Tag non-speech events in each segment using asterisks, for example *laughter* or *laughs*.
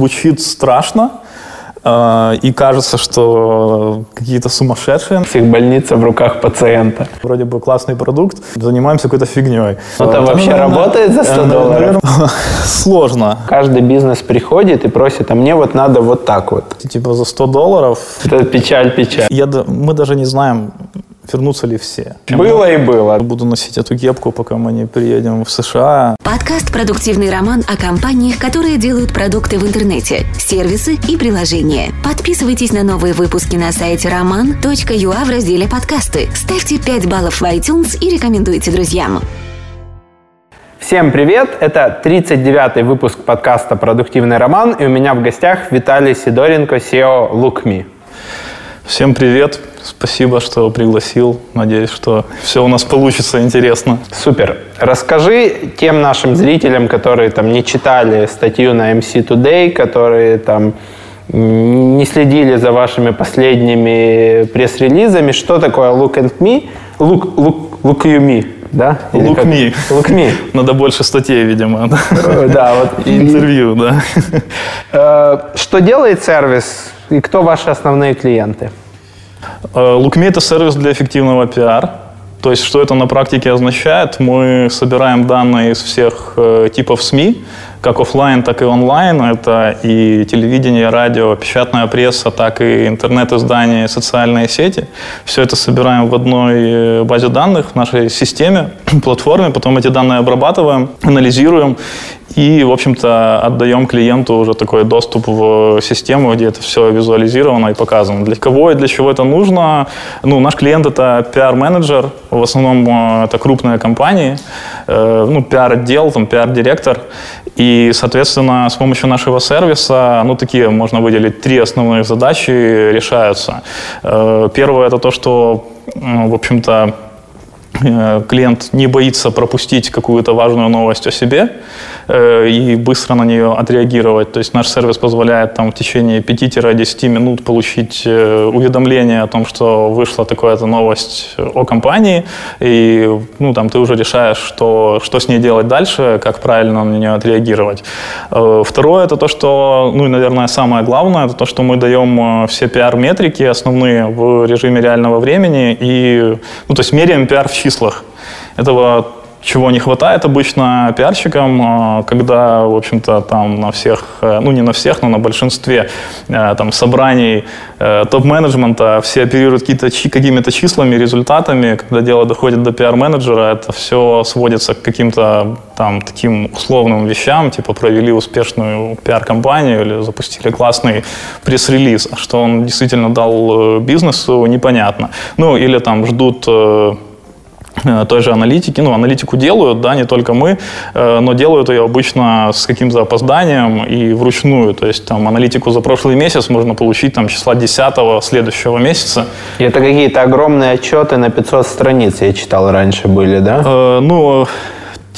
Звучит страшно, э, и кажется, что какие-то сумасшедшие. Психбольница в руках пациента. Вроде бы классный продукт, занимаемся какой-то фигней. Ну, там вообще работает за 100 долларов? Наверное, *laughs* сложно. Каждый бизнес приходит и просит, а мне вот надо вот так вот. Типа за 100 долларов. Это печаль-печаль. Я, д- мы даже не знаем, вернутся ли все. Было и было. Буду носить эту кепку, пока мы не приедем в США. Подкаст «Продуктивный роман» о компаниях, которые делают продукты в интернете, сервисы и приложения. Подписывайтесь на новые выпуски на сайте roman.ua в разделе «Подкасты». Ставьте 5 баллов в iTunes и рекомендуйте друзьям. Всем привет! Это 39-й выпуск подкаста «Продуктивный роман», и у меня в гостях Виталий Сидоренко, SEO LookMe. Всем привет. Спасибо, что пригласил. Надеюсь, что все у нас получится интересно. Супер. Расскажи тем нашим зрителям, которые там не читали статью на MC Today, которые там не следили за вашими последними пресс-релизами, что такое Look and Me, Look, look, look you me, да? Или Look как? me. Look me. *laughs* Надо больше статей, видимо. да. Э, вот. *laughs* Интервью, да. Э, Что делает сервис и кто ваши основные клиенты? Лукми – это сервис для эффективного пиар. То есть, что это на практике означает? Мы собираем данные из всех э, типов СМИ, как офлайн, так и онлайн. Это и телевидение, радио, печатная пресса, так и интернет-издания, социальные сети. Все это собираем в одной э, базе данных, в нашей системе, *clears throat* платформе. Потом эти данные обрабатываем, анализируем и, в общем-то, отдаем клиенту уже такой доступ в систему, где это все визуализировано и показано. Для кого и для чего это нужно? Ну, наш клиент – это пиар-менеджер, в основном э, это крупные компании, э, ну, пиар-отдел, там, пиар-директор. И, соответственно, с помощью нашего сервиса, ну, такие можно выделить три основные задачи решаются. Э, Первое – это то, что, в общем-то, клиент не боится пропустить какую-то важную новость о себе э, и быстро на нее отреагировать. То есть наш сервис позволяет там, в течение 5-10 минут получить э, уведомление о том, что вышла такая-то новость о компании, и ну, там, ты уже решаешь, что, что с ней делать дальше, как правильно на нее отреагировать. Э, Второе – это то, что, ну и, наверное, самое главное, это то, что мы даем э, все пиар-метрики основные в режиме реального времени и, ну, то есть меряем пиар в числах. Этого чего не хватает обычно пиарщикам, э, когда, в общем-то, там на всех, э, ну не на всех, но на большинстве э, там собраний э, топ-менеджмента все оперируют какими-то числами, результатами. Когда дело доходит до пиар-менеджера, это все сводится к каким-то там таким условным вещам, типа провели успешную пиар-компанию или запустили классный пресс-релиз. А что он действительно дал бизнесу, непонятно. Ну, или там ждут той же аналитики. Ну, аналитику делают, да, не только мы, э, но делают ее обычно с каким-то опозданием и вручную. То есть там аналитику за прошлый месяц можно получить там числа 10 следующего месяца. И это какие-то огромные отчеты на 500 страниц, я читал, раньше были, да? Э, ну,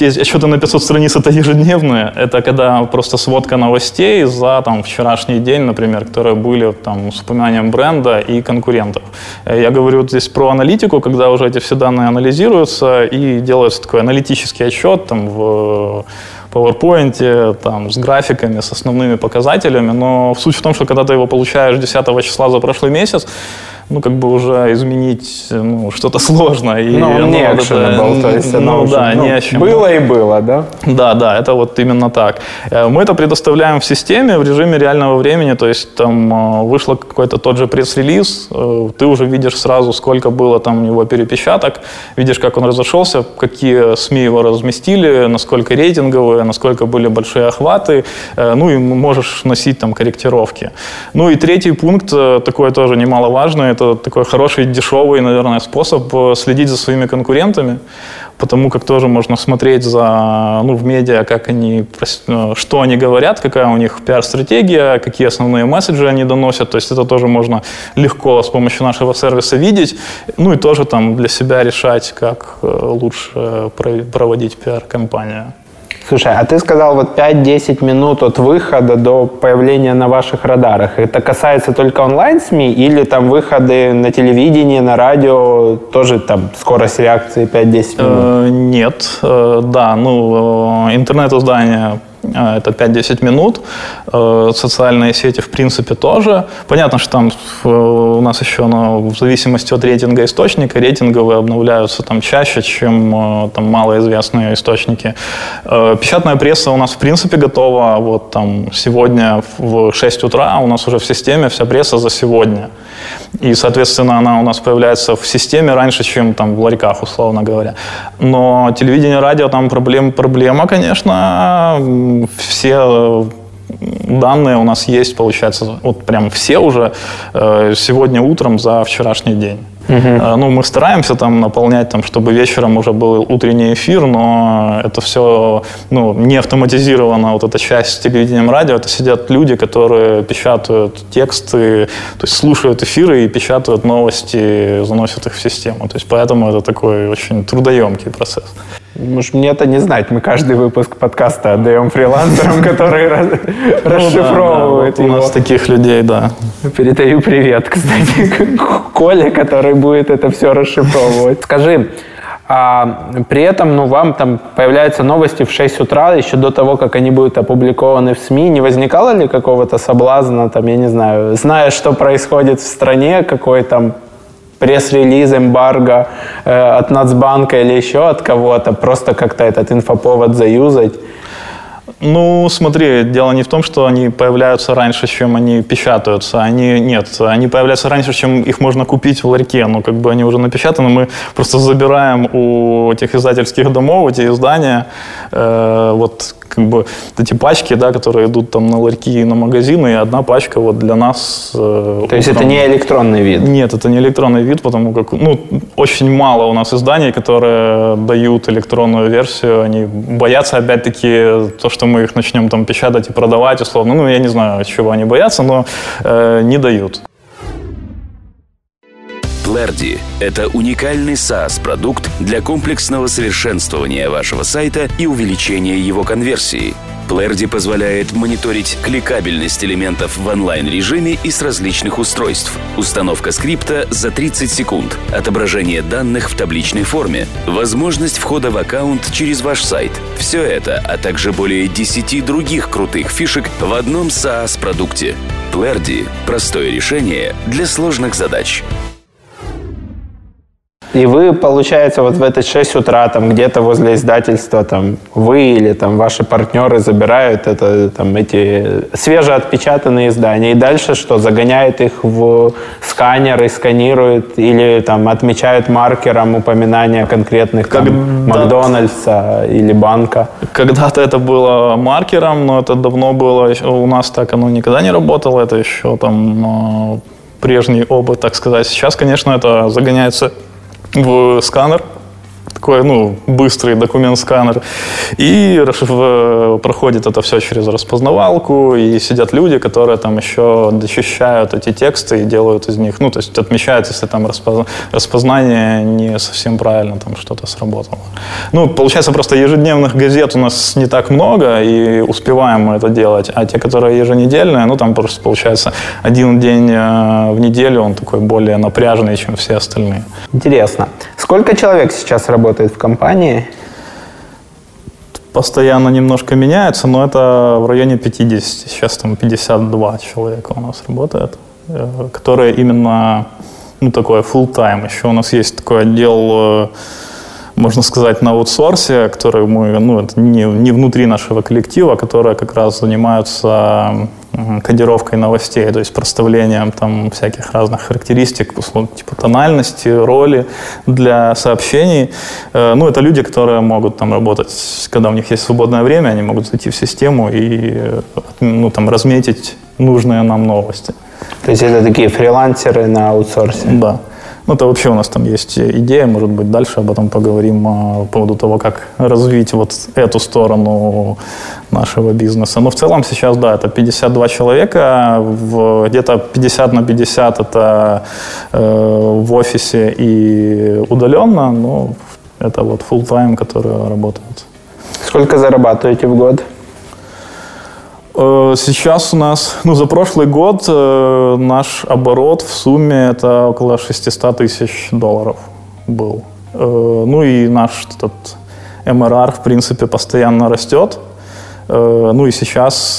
отчеты на 500 страниц это ежедневные. Это когда просто сводка новостей за там, вчерашний день, например, которые были там, с упоминанием бренда и конкурентов. Э, Я говорю здесь про аналитику, когда уже эти все данные анализируются и делается такой аналитический отчет там, в PowerPoint, там, с графиками, с основными показателями. Но суть в том, что когда ты его получаешь 10 числа за прошлый месяц, ну, как бы уже изменить ну, что-то *laughs* сложно. И, Ну, ну, не вот это, то есть ну, уже, да, ну, не о чем. Было и было, да? Да, да, это вот именно так. Э, Мы это предоставляем в системе в режиме реального времени, то есть там э, вышло какой-то тот же пресс-релиз, э, ты уже видишь сразу, сколько было там у него перепечаток, видишь, как он разошелся, какие СМИ его разместили, насколько рейтинговые, насколько были большие охваты, ну и можешь носить там корректировки. Ну и третий пункт, такой тоже немаловажный, это такой хороший, дешевый, наверное, способ э, следить за своими конкурентами, потому как тоже можно смотреть за, ну, в медиа, как они, э, что они говорят, какая у них пиар-стратегия, какие основные месседжи они доносят. То есть это тоже можно легко с помощью нашего сервиса видеть. Ну и тоже там для себя решать, как э, лучше про- проводить пиар-компанию. Слушай, а ты сказал вот 5-10 минут от выхода до появления на ваших радарах. Это касается только онлайн-СМИ или там выходы на телевидении, на радио, тоже там скорость реакции 5-10 минут? Э, Нет, Э, да, ну, э, интернет-издания это 5-10 минут. Э, социальные сети, в принципе, тоже. Понятно, что там у нас еще ну, в зависимости от рейтинга источника, рейтинговые обновляются там чаще, чем там малоизвестные источники. Печатная пресса у нас, в принципе, готова. Вот там сегодня в 6 утра у нас уже в системе вся пресса за сегодня. И, соответственно, она у нас появляется в системе раньше, чем там в ларьках, условно говоря. Но телевидение, радио, там проблем, проблема, конечно. Все данные у нас есть, получается, вот прям все уже э, сегодня утром за вчерашний день. Угу. Ну, мы стараемся там наполнять, там, чтобы вечером уже был утренний эфир, но это все ну, не автоматизировано. Вот эта часть с телевидением радио, это сидят люди, которые печатают тексты, то есть слушают эфиры и печатают новости, заносят их в систему. То есть поэтому это такой очень трудоемкий процесс. Может, мне это не знать. Мы каждый выпуск подкаста отдаем фрилансерам, *laughs* которые ну расшифровывают его. У нас таких людей, да. Передаю привет, *laughs* кстати, Коле, который будет это все расшифровывать. Скажи, а при этом ну, вам там появляются новости в 6 утра, еще до того, как они будут опубликованы в СМИ. Не возникало ли какого-то соблазна, там, я не знаю, зная, что происходит в стране, какой там пресс-релиз, эмбарго э, от Нацбанка или еще от кого-то, просто как-то этот инфоповод заюзать. Ну, смотри, дело не в том, что они появляются раньше, чем они печатаются. Они нет, они появляются раньше, чем их можно купить в ларьке. Ну, как бы они уже напечатаны, мы просто забираем у этих издательских домов эти издания. Э, вот как бы эти пачки, да, которые идут там на ларьки и на магазины, и одна пачка вот для нас. Э, То есть это не электронный вид? Нет, это не электронный вид, потому как ну, очень мало у нас изданий, которые дают электронную версию. Они боятся, опять-таки, то, что мы их начнем там печатать и продавать, условно. Ну, я не знаю, чего они боятся, но э, не дают. Clardy – это уникальный SaaS-продукт для комплексного совершенствования вашего сайта и увеличения его конверсии. Clardy позволяет мониторить кликабельность элементов в онлайн-режиме и с различных устройств, установка скрипта за 30 секунд, отображение данных в табличной форме, возможность входа в аккаунт через ваш сайт. Все это, а также более 10 других крутых фишек в одном SaaS-продукте. Clardy – простое решение для сложных задач. И вы, получается, вот в это 6 утра там где-то возле издательства там вы или там ваши партнеры забирают это, там, эти свежеотпечатанные издания. И дальше что? Загоняют их в сканер и сканируют или там отмечают маркером упоминания конкретных там, Макдональдса или банка? Когда-то это было маркером, но это давно было. У нас так оно никогда не работало. Это еще там прежний опыт, так сказать. Сейчас, конечно, это загоняется в сканер, такой, ну, быстрый документ-сканер. И проходит это все через распознавалку, и сидят люди, которые там еще дочищают эти тексты и делают из них, ну, то есть отмечают, если там распознание не совсем правильно там что-то сработало. Ну, получается, просто ежедневных газет у нас не так много, и успеваем мы это делать, а те, которые еженедельные, ну, там просто получается один день э, в неделю, он такой более напряженный, чем все остальные. Интересно. Сколько человек сейчас работает в компании? Постоянно немножко меняется, но это в районе 50. Сейчас там 52 человека у нас работает, э, которые именно, ну, такое full time. Еще у нас есть такой отдел э, можно сказать, на аутсорсе, которые мы, ну, это не, не внутри нашего коллектива, которые как раз занимаются кодировкой новостей, то есть проставлением там всяких разных характеристик, условно, типа тональности, роли для сообщений. Э, ну, это люди, которые могут там работать, когда у них есть свободное время, они могут зайти в систему и ну, там, разметить нужные нам новости. То есть это такие фрилансеры на аутсорсе? Да. Ну, это вообще у нас там есть идея, может быть, дальше об этом поговорим а, по поводу того, как развить вот эту сторону нашего бизнеса. Но в целом сейчас, да, это 52 человека, в, где-то 50 на 50 это э, в офисе и удаленно, но это вот full time, которые работают. Сколько зарабатываете в год? Э, сейчас у нас, ну, за прошлый год э, наш оборот в сумме это около 600 тысяч долларов был. Э, ну и наш этот МРР, в принципе, постоянно растет. Ну и сейчас,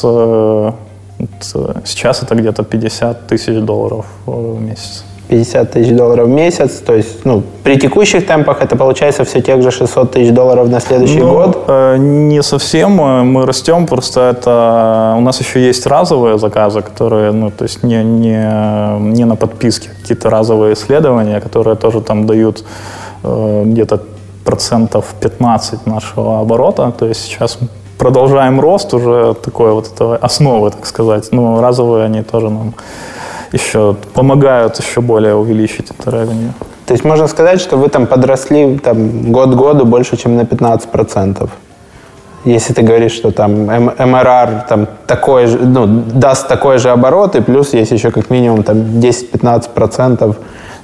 сейчас это где-то 50 тысяч долларов в месяц. 50 тысяч долларов в месяц. То есть, ну, при текущих темпах это получается все тех же 600 тысяч долларов на следующий ну, год? Э, не совсем. Мы растем, просто это... У нас еще есть разовые заказы, которые, ну, то есть не, не, не на подписке, какие-то разовые исследования, которые тоже там дают э, где-то процентов 15 нашего оборота. То есть сейчас продолжаем рост уже такой вот этого основы, так сказать. Ну, разовые они тоже нам еще помогают еще более увеличить это revenue. То есть можно сказать, что вы там подросли там, год году больше, чем на 15%. Если ты говоришь, что там MRR там, такой же, ну, даст такой же оборот, и плюс есть еще как минимум там 10-15%.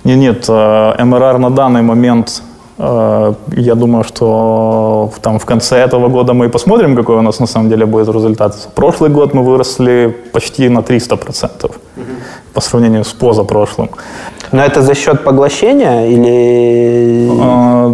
Нет, нет, MRR на данный момент Э, я думаю, что там в конце этого года мы посмотрим, какой у нас на самом деле будет результат. Прошлый год мы выросли почти на 300% угу. по сравнению с позапрошлым. Но это за счет поглощения или... А,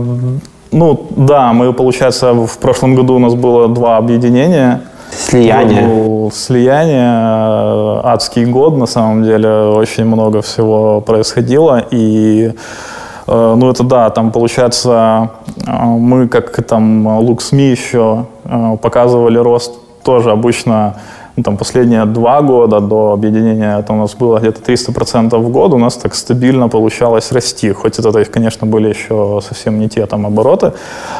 ну да, мы, получается, в прошлом году у нас было два объединения. Слияние. Слияние, э, адский год, на самом деле, очень много всего происходило, и Э, ну, это да, там получается, э, мы как там LuxMe еще э, показывали рост тоже обычно ну, там, последние два года до объединения это у нас было где-то 300% в год, у нас так стабильно получалось расти, хоть это, конечно, были еще совсем не те там обороты.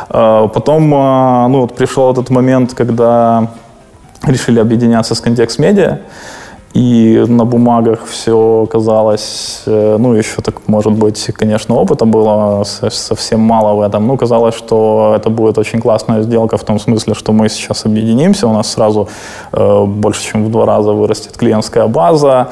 Потом ну, вот пришел этот момент, когда решили объединяться с контекст медиа, и на бумагах все казалось, э, ну, еще так, может быть, конечно, опыта было совсем мало в этом. Ну, казалось, что это будет очень классная сделка в том смысле, что мы сейчас объединимся, у нас сразу э, больше, чем в два раза вырастет клиентская база,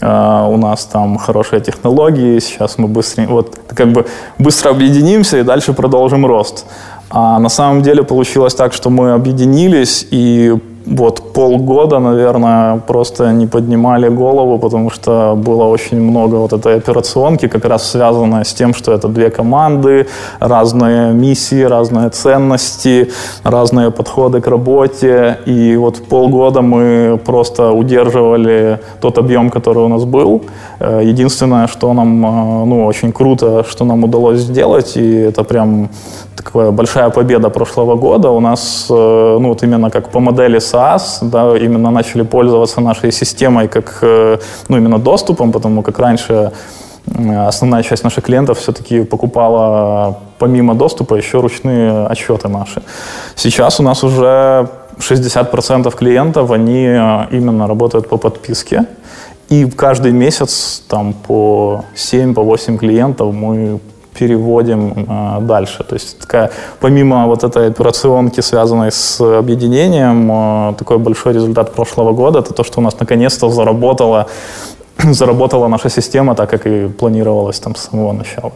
э, у нас там хорошие технологии, сейчас мы быстро, вот, как бы быстро объединимся и дальше продолжим рост. А на самом деле получилось так, что мы объединились и вот полгода, наверное, просто не поднимали голову, потому что было очень много вот этой операционки, как раз связанной с тем, что это две команды, разные миссии, разные ценности, разные подходы к работе. И вот полгода мы просто удерживали тот объем, который у нас был. Э, единственное, что нам, э, ну, очень круто, что нам удалось сделать, и это прям большая победа прошлого года. У нас, э, ну, вот именно как по модели SaaS, да, именно начали пользоваться нашей системой как, ну, именно доступом, потому как раньше основная часть наших клиентов все-таки покупала помимо доступа еще ручные отчеты наши. Сейчас у нас уже 60% клиентов, они именно работают по подписке. И каждый месяц там по 7-8 по клиентов мы переводим э, дальше. То есть такая, помимо вот этой операционки, связанной с объединением, э, такой большой результат прошлого года, это то, что у нас наконец-то заработала, *clears throat* заработала наша система так, как и планировалось там с самого начала.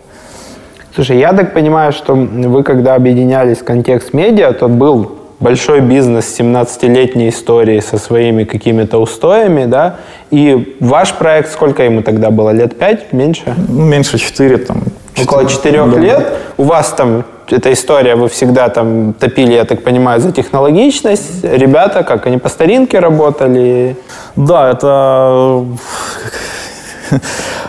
Слушай, я так понимаю, что вы, когда объединялись в контекст медиа, тот был большой бизнес 17-летней истории со своими какими-то устоями, да, и ваш проект, сколько ему тогда было, лет пять, меньше? Ну, меньше четыре, там. 4, Около четырех да. лет. У вас там эта история, вы всегда там топили, я так понимаю, за технологичность. Ребята, как они по старинке работали? Да, это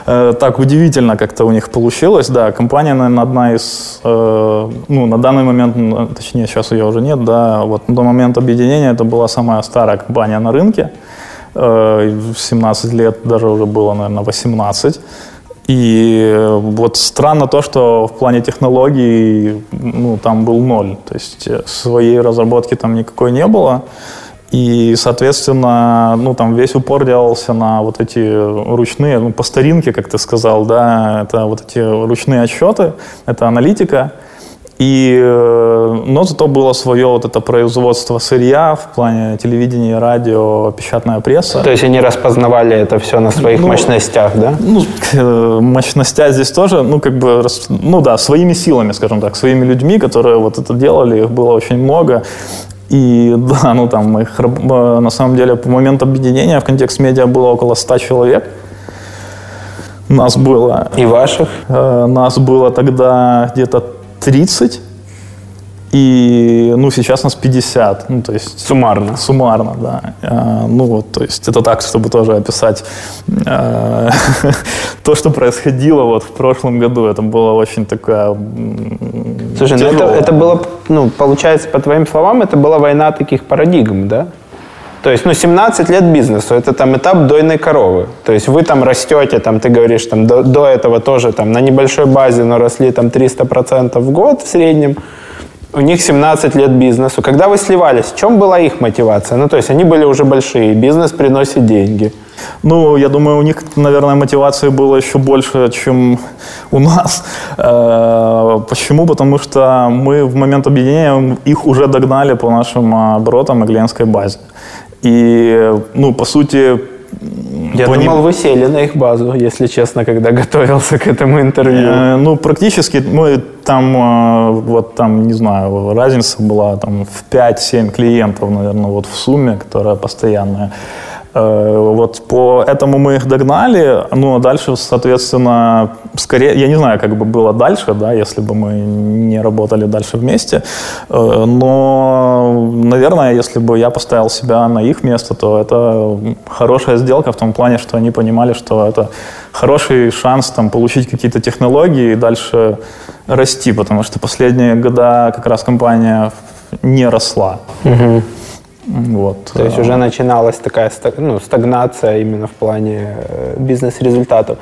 так удивительно как-то у них получилось. Да, компания, наверное, одна из, э, ну, на данный момент, точнее, сейчас ее уже нет, да, вот на момент объединения это была самая старая компания на рынке. 17 э, лет даже уже было, наверное, 18. И вот странно то, что в плане технологий ну, там был ноль. То есть своей разработки там никакой не было. И, соответственно, ну, там весь упор делался на вот эти ручные, ну, по старинке, как ты сказал, да, это вот эти ручные отчеты, это аналитика. И, э, но зато было свое вот это производство сырья в плане телевидения, радио, печатная пресса. То есть они распознавали это все на своих ну, мощностях, да? Ну, э, мощностя здесь тоже, ну, как бы, ну да, своими силами, скажем так, своими людьми, которые вот это делали, их было очень много. И *laughs* да, ну там их э, на самом деле по моменту объединения в контекст медиа было около 100 человек. Нас было... И ваших? Э, нас было тогда где-то 30. И, ну, сейчас нас 50, ну, то есть... Суммарно. Суммарно, да. А, ну, вот, то есть это так, чтобы тоже описать а, *laughs* то, что происходило вот в прошлом году. Это было очень такая Слушай, ну это, это было, ну, получается, по твоим словам, это была война таких парадигм, да? То есть, ну, 17 лет бизнесу, это там этап дойной коровы. То есть вы там растете, там, ты говоришь, там, до, до этого тоже там на небольшой базе, но росли там 300% в год в среднем. У них 17 лет бизнесу. Когда вы сливались, в чем была их мотивация? Ну, то есть они были уже большие, бизнес приносит деньги. Ну, я думаю, у них, наверное, мотивации было еще больше, чем у нас. Э, почему? Потому что мы в момент объединения их уже догнали по нашим оборотам и клиентской базе. И, ну, по сути, я по думал, вы сели на их базу, если честно, когда *laughs* готовился к этому интервью. Э, ну, практически мы там, э, вот там, не знаю, разница была там в 5-7 клиентов, наверное, вот в сумме, которая постоянная. Э, вот по этому мы их догнали, ну а дальше, соответственно, скорее, я не знаю, как бы было дальше, да, если бы мы не работали дальше вместе, э, но, наверное, если бы я поставил себя на их место, то это хорошая сделка в том плане, что они понимали, что это хороший шанс там получить какие-то технологии и дальше расти, потому что последние года как раз компания не росла. Угу. Вот. То есть уже начиналась такая ну, стагнация именно в плане э, бизнес-результатов.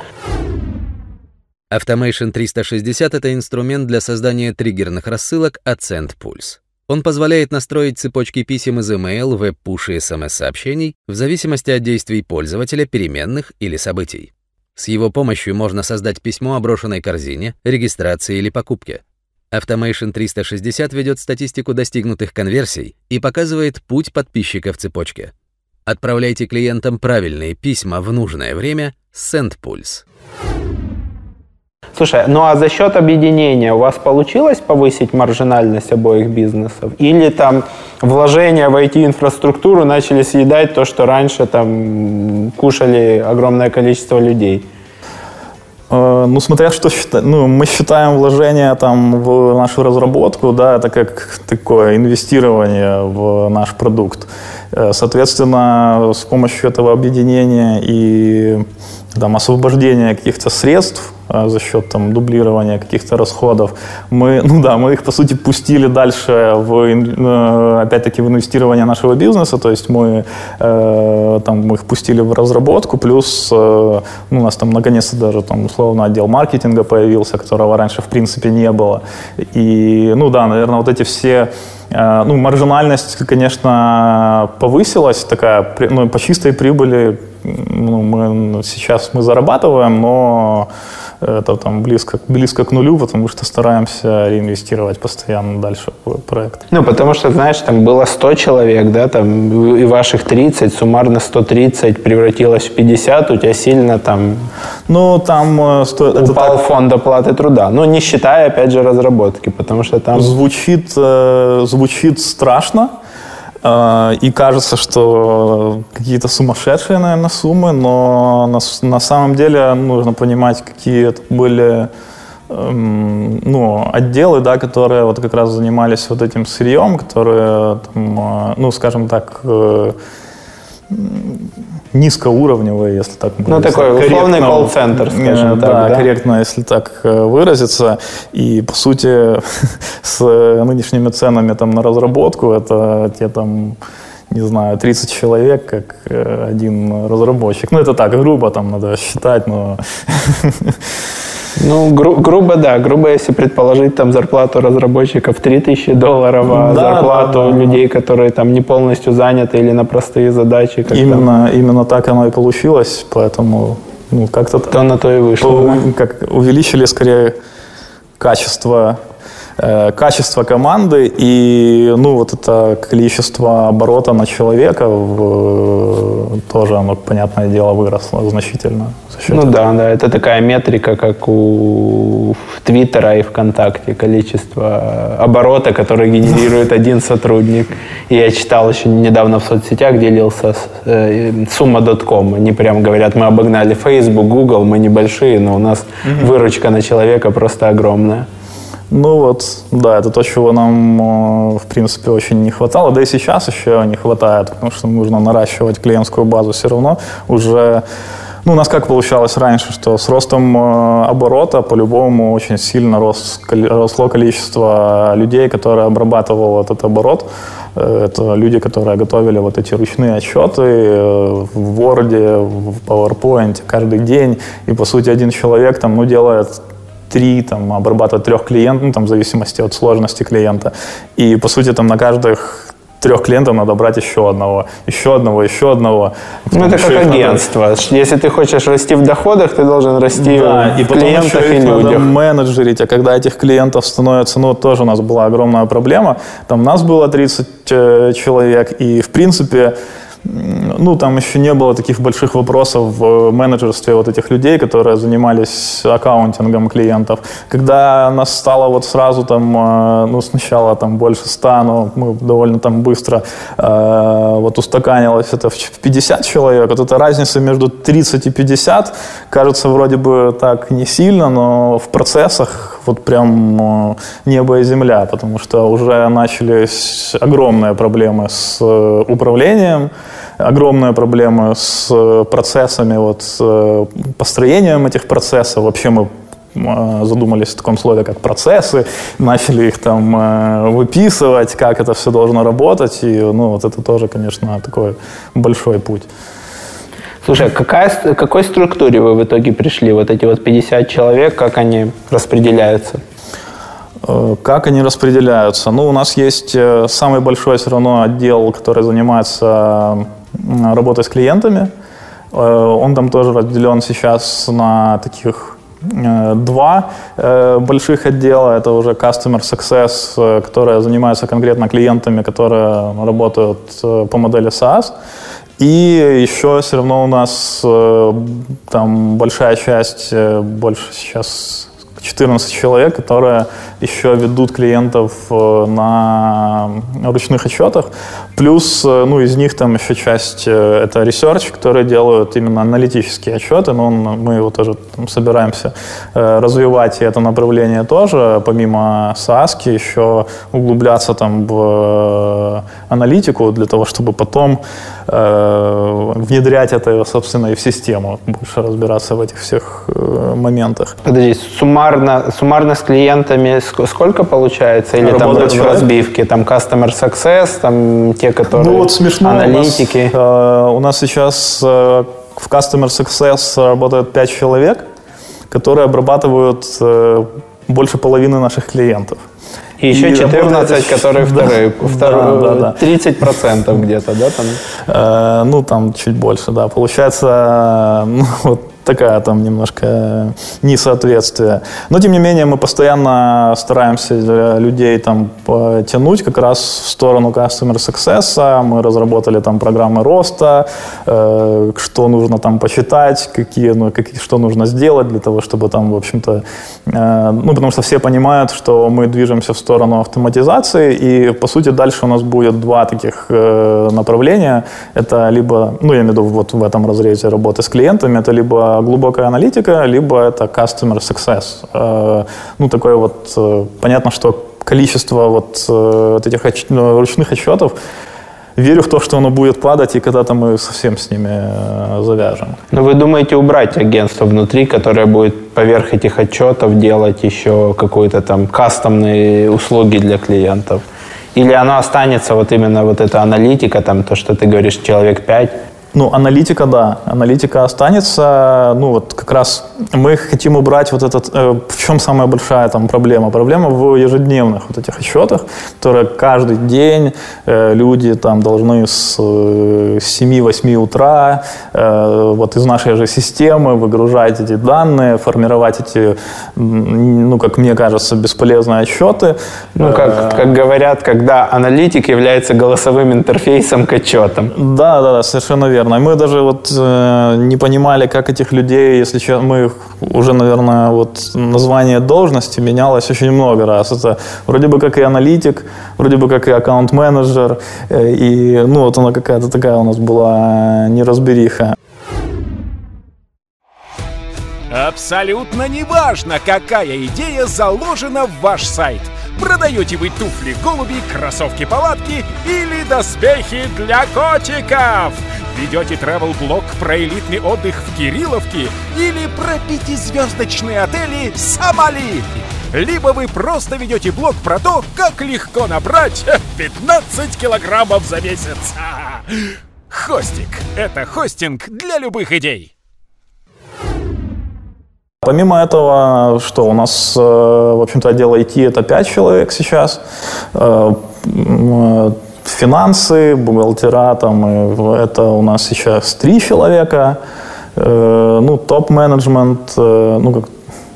Automation 360 — это инструмент для создания триггерных рассылок от SendPulse. Он позволяет настроить цепочки писем из email, веб-пуш и смс-сообщений в зависимости от действий пользователя, переменных или событий. С его помощью можно создать письмо о брошенной корзине, регистрации или покупке. Automation 360 ведет статистику достигнутых конверсий и показывает путь подписчика в цепочке. Отправляйте клиентам правильные письма в нужное время с SendPulse. Слушай, ну а за счет объединения у вас получилось повысить маржинальность обоих бизнесов? Или там вложения в IT-инфраструктуру начали съедать то, что раньше там кушали огромное количество людей? Э, ну, смотря что считать, ну, мы считаем вложение там в нашу разработку, да, это как такое инвестирование в наш продукт. Э, соответственно, с помощью этого объединения и там, освобождения каких-то средств а, за счет там, дублирования каких-то расходов. Мы, *laughs* ну да, мы их, по сути, пустили дальше, в, э, опять-таки, в инвестирование нашего бизнеса, то есть мы, э, там, мы их пустили в разработку, плюс э, ну, у нас там наконец-то даже там, условно отдел маркетинга появился, которого раньше, в принципе, не было. И, ну да, наверное, вот эти все э, ну, маржинальность, конечно, повысилась такая, ну, по чистой прибыли ну, мы сейчас мы зарабатываем, но это там близко, близко к нулю, потому что стараемся реинвестировать постоянно дальше в проект. Ну, потому что, знаешь, там было 100 человек, да, там и ваших 30, суммарно 130 превратилось в 50, у тебя сильно там... Ну, там... Э, Сто... Упал так... фонд оплаты труда. Ну, не считая, опять же, разработки, потому что там... Звучит, э, звучит страшно, и кажется, что какие-то сумасшедшие, наверное, суммы, но на, самом деле нужно понимать, какие это были эм, ну, отделы, да, которые вот как раз занимались вот этим сырьем, которые, там, а, ну, скажем так, э, низкоуровневый, если так Ну, такой условный колл-центр, э, *laughs* скажем да, так. Да, корректно, если так э, выразиться. И, по сути, *laughs* с нынешними ценами там, на разработку, это те там не знаю, 30 человек, как э, один разработчик. Ну, это так, грубо там надо считать, но... *laughs* Ну, гру- грубо, да. Грубо, если предположить там зарплату разработчиков 3000 долларов, а да, зарплату да, да. людей, которые там не полностью заняты или на простые задачи. Как именно, там. именно так оно и получилось, поэтому ну, как-то... То на то и вышло. По, да? как, увеличили скорее качество качество команды и ну, вот это количество оборота на человека в, тоже, оно, понятное дело, выросло значительно. ну этого. да, да, это такая метрика, как у Твиттера и ВКонтакте, количество оборота, который генерирует один сотрудник. И я читал еще недавно в соцсетях, делился э, сумма.com. Они прям говорят, мы обогнали Facebook, Google, мы небольшие, но у нас выручка на человека просто огромная. Ну вот, да, это то, чего нам, э, в принципе, очень не хватало. Да и сейчас еще не хватает, потому что нужно наращивать клиентскую базу все равно. Уже ну, у нас как получалось раньше, что с ростом э, оборота по-любому очень сильно рос, росло количество людей, которые обрабатывало этот оборот. Э, это люди, которые готовили вот эти ручные отчеты в Word, в PowerPoint каждый день. И, по сути, один человек там, ну, делает три, там, обрабатывать трех клиентов, ну, там, в зависимости от сложности клиента. И, по сути, там на каждых трех клиентов надо брать еще одного, еще одного, еще одного. Ну, это как агентство. Надо... Если ты хочешь расти в доходах, ты должен расти да, в и клиентах потом еще и людях. надо менеджерить, а когда этих клиентов становится, ну, тоже у нас была огромная проблема. Там нас было 30 э, человек, и, в принципе, ну, там еще не было таких больших вопросов в менеджерстве вот этих людей, которые занимались аккаунтингом клиентов. Когда нас стало вот сразу там, э, ну, сначала там больше 100, но мы довольно там быстро э, вот устаканилось это в 50 человек, вот эта разница между 30 и 50 кажется вроде бы так не сильно, но в процессах вот прям э, небо и земля, потому что уже начались огромные проблемы с э, управлением, огромная проблема с э, процессами, вот, с э, построением этих процессов. Вообще мы э, задумались в таком слове, как процессы, начали их там выписывать, как это все должно работать, и ну, вот это тоже, конечно, такой большой путь. Слушай, а какая, какой структуре вы в итоге пришли? Вот эти вот 50 человек, как они распределяются? Как они распределяются? Ну, у нас есть самый большой все равно отдел, который занимается работой с клиентами. Э, он там тоже разделен сейчас на таких э, два э, больших отдела. Это уже Customer Success, которые занимаются конкретно клиентами, которые работают по модели SaaS. И еще все равно у нас там большая часть, больше сейчас 14 человек, которые еще ведут клиентов на ручных отчетах. Плюс, э, ну, из них там еще часть э, это research, которые делают именно аналитические отчеты, но он, мы его тоже там, собираемся э, развивать, и это направление тоже, помимо SaaS, еще углубляться там в э, аналитику для того, чтобы потом э, внедрять это, собственно, и в систему, больше разбираться в этих всех э, моментах. Подожди, суммарно, суммарно с клиентами сколько получается? Или там в разбивке, там customer success, там те, которые ну, вот смешно, аналитики? У нас, э, у нас сейчас э, в Customer Success работает 5 человек, которые обрабатывают э, больше половины наших клиентов. И еще и 14, которые *laughs* вторые, да, да, 30% где-то, да? Там? Э, ну, там чуть больше, да. Получается, *laughs* ну, вот такая там немножко несоответствие. Но, тем не менее, мы постоянно стараемся людей там потянуть как раз в сторону Customer Success. Мы разработали там программы роста, э, что нужно там почитать, какие, ну, какие, что нужно сделать для того, чтобы там, в общем-то, э, ну, потому что все понимают, что мы движемся в сторону автоматизации, и, по сути, дальше у нас будет два таких э, направления. Это либо, ну, я имею в виду вот в этом разрезе работы с клиентами, это либо глубокая аналитика, либо это customer success. Э, ну, такое вот, э, понятно, что количество вот, э, этих ну, ручных отчетов верю в то, что оно будет падать, и когда-то мы совсем с ними завяжем. Но вы думаете убрать агентство внутри, которое будет поверх этих отчетов делать еще какие-то там кастомные услуги для клиентов? Или оно останется вот именно вот эта аналитика, там то, что ты говоришь, человек 5, ну, аналитика, да. Аналитика останется. Ну, вот как раз мы хотим убрать вот этот... Э, в чем самая большая там проблема? Проблема в ежедневных вот этих отчетах, которые каждый день э, люди там должны с, э, 7-8 утра э, вот из нашей же системы выгружать эти данные, формировать эти, ну, как мне кажется, бесполезные отчеты. Ну, как, э, как говорят, когда аналитик является голосовым интерфейсом к отчетам. Да, да, да, совершенно верно наверное. Мы даже вот э, не понимали, как этих людей, если честно, мы уже, наверное, вот название должности менялось очень много раз. Это вроде бы как и аналитик, вроде бы как и аккаунт-менеджер, э, и ну вот она какая-то такая у нас была неразбериха. Абсолютно неважно, какая идея заложена в ваш сайт. Продаете вы туфли голуби, кроссовки палатки или доспехи для котиков. Ведете travel-блог про элитный отдых в Кирилловке или про пятизвездочные отели Сомали. Либо вы просто ведете блог про то, как легко набрать *laughs* 15 килограммов за месяц. *laughs* Хостик – это хостинг для любых идей. Помимо этого, что у нас, э, в общем-то, отдел IT это 5 человек сейчас. Э, финансы, бухгалтера, там, это у нас сейчас 3 человека. Э, ну, топ-менеджмент, ну, как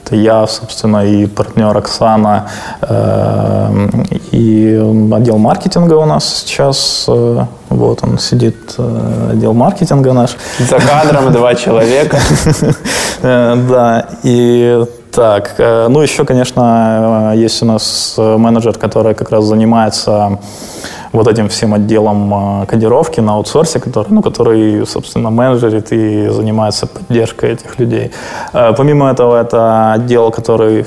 это я, собственно, и партнер Оксана, э, и отдел маркетинга у нас сейчас. Э, вот он сидит, э, отдел маркетинга наш. За кадром два человека. *laughs* Да, и так, ну еще, конечно, есть у нас менеджер, который как раз занимается вот этим всем отделом а, кодировки на аутсорсе, который, ну, который, собственно, менеджерит и занимается поддержкой этих людей. А, помимо этого, это отдел, который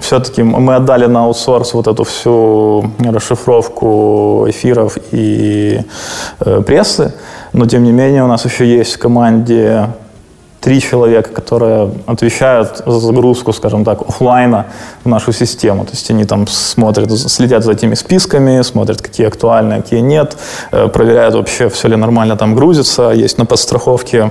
все-таки мы отдали на аутсорс вот эту всю расшифровку эфиров и э, прессы, но тем не менее у нас еще есть в команде три человека, которые отвечают за загрузку, скажем так, офлайна в нашу систему. То есть они там смотрят, следят за этими списками, смотрят, какие актуальны, какие нет, э, проверяют вообще, все ли нормально там грузится. Есть на подстраховке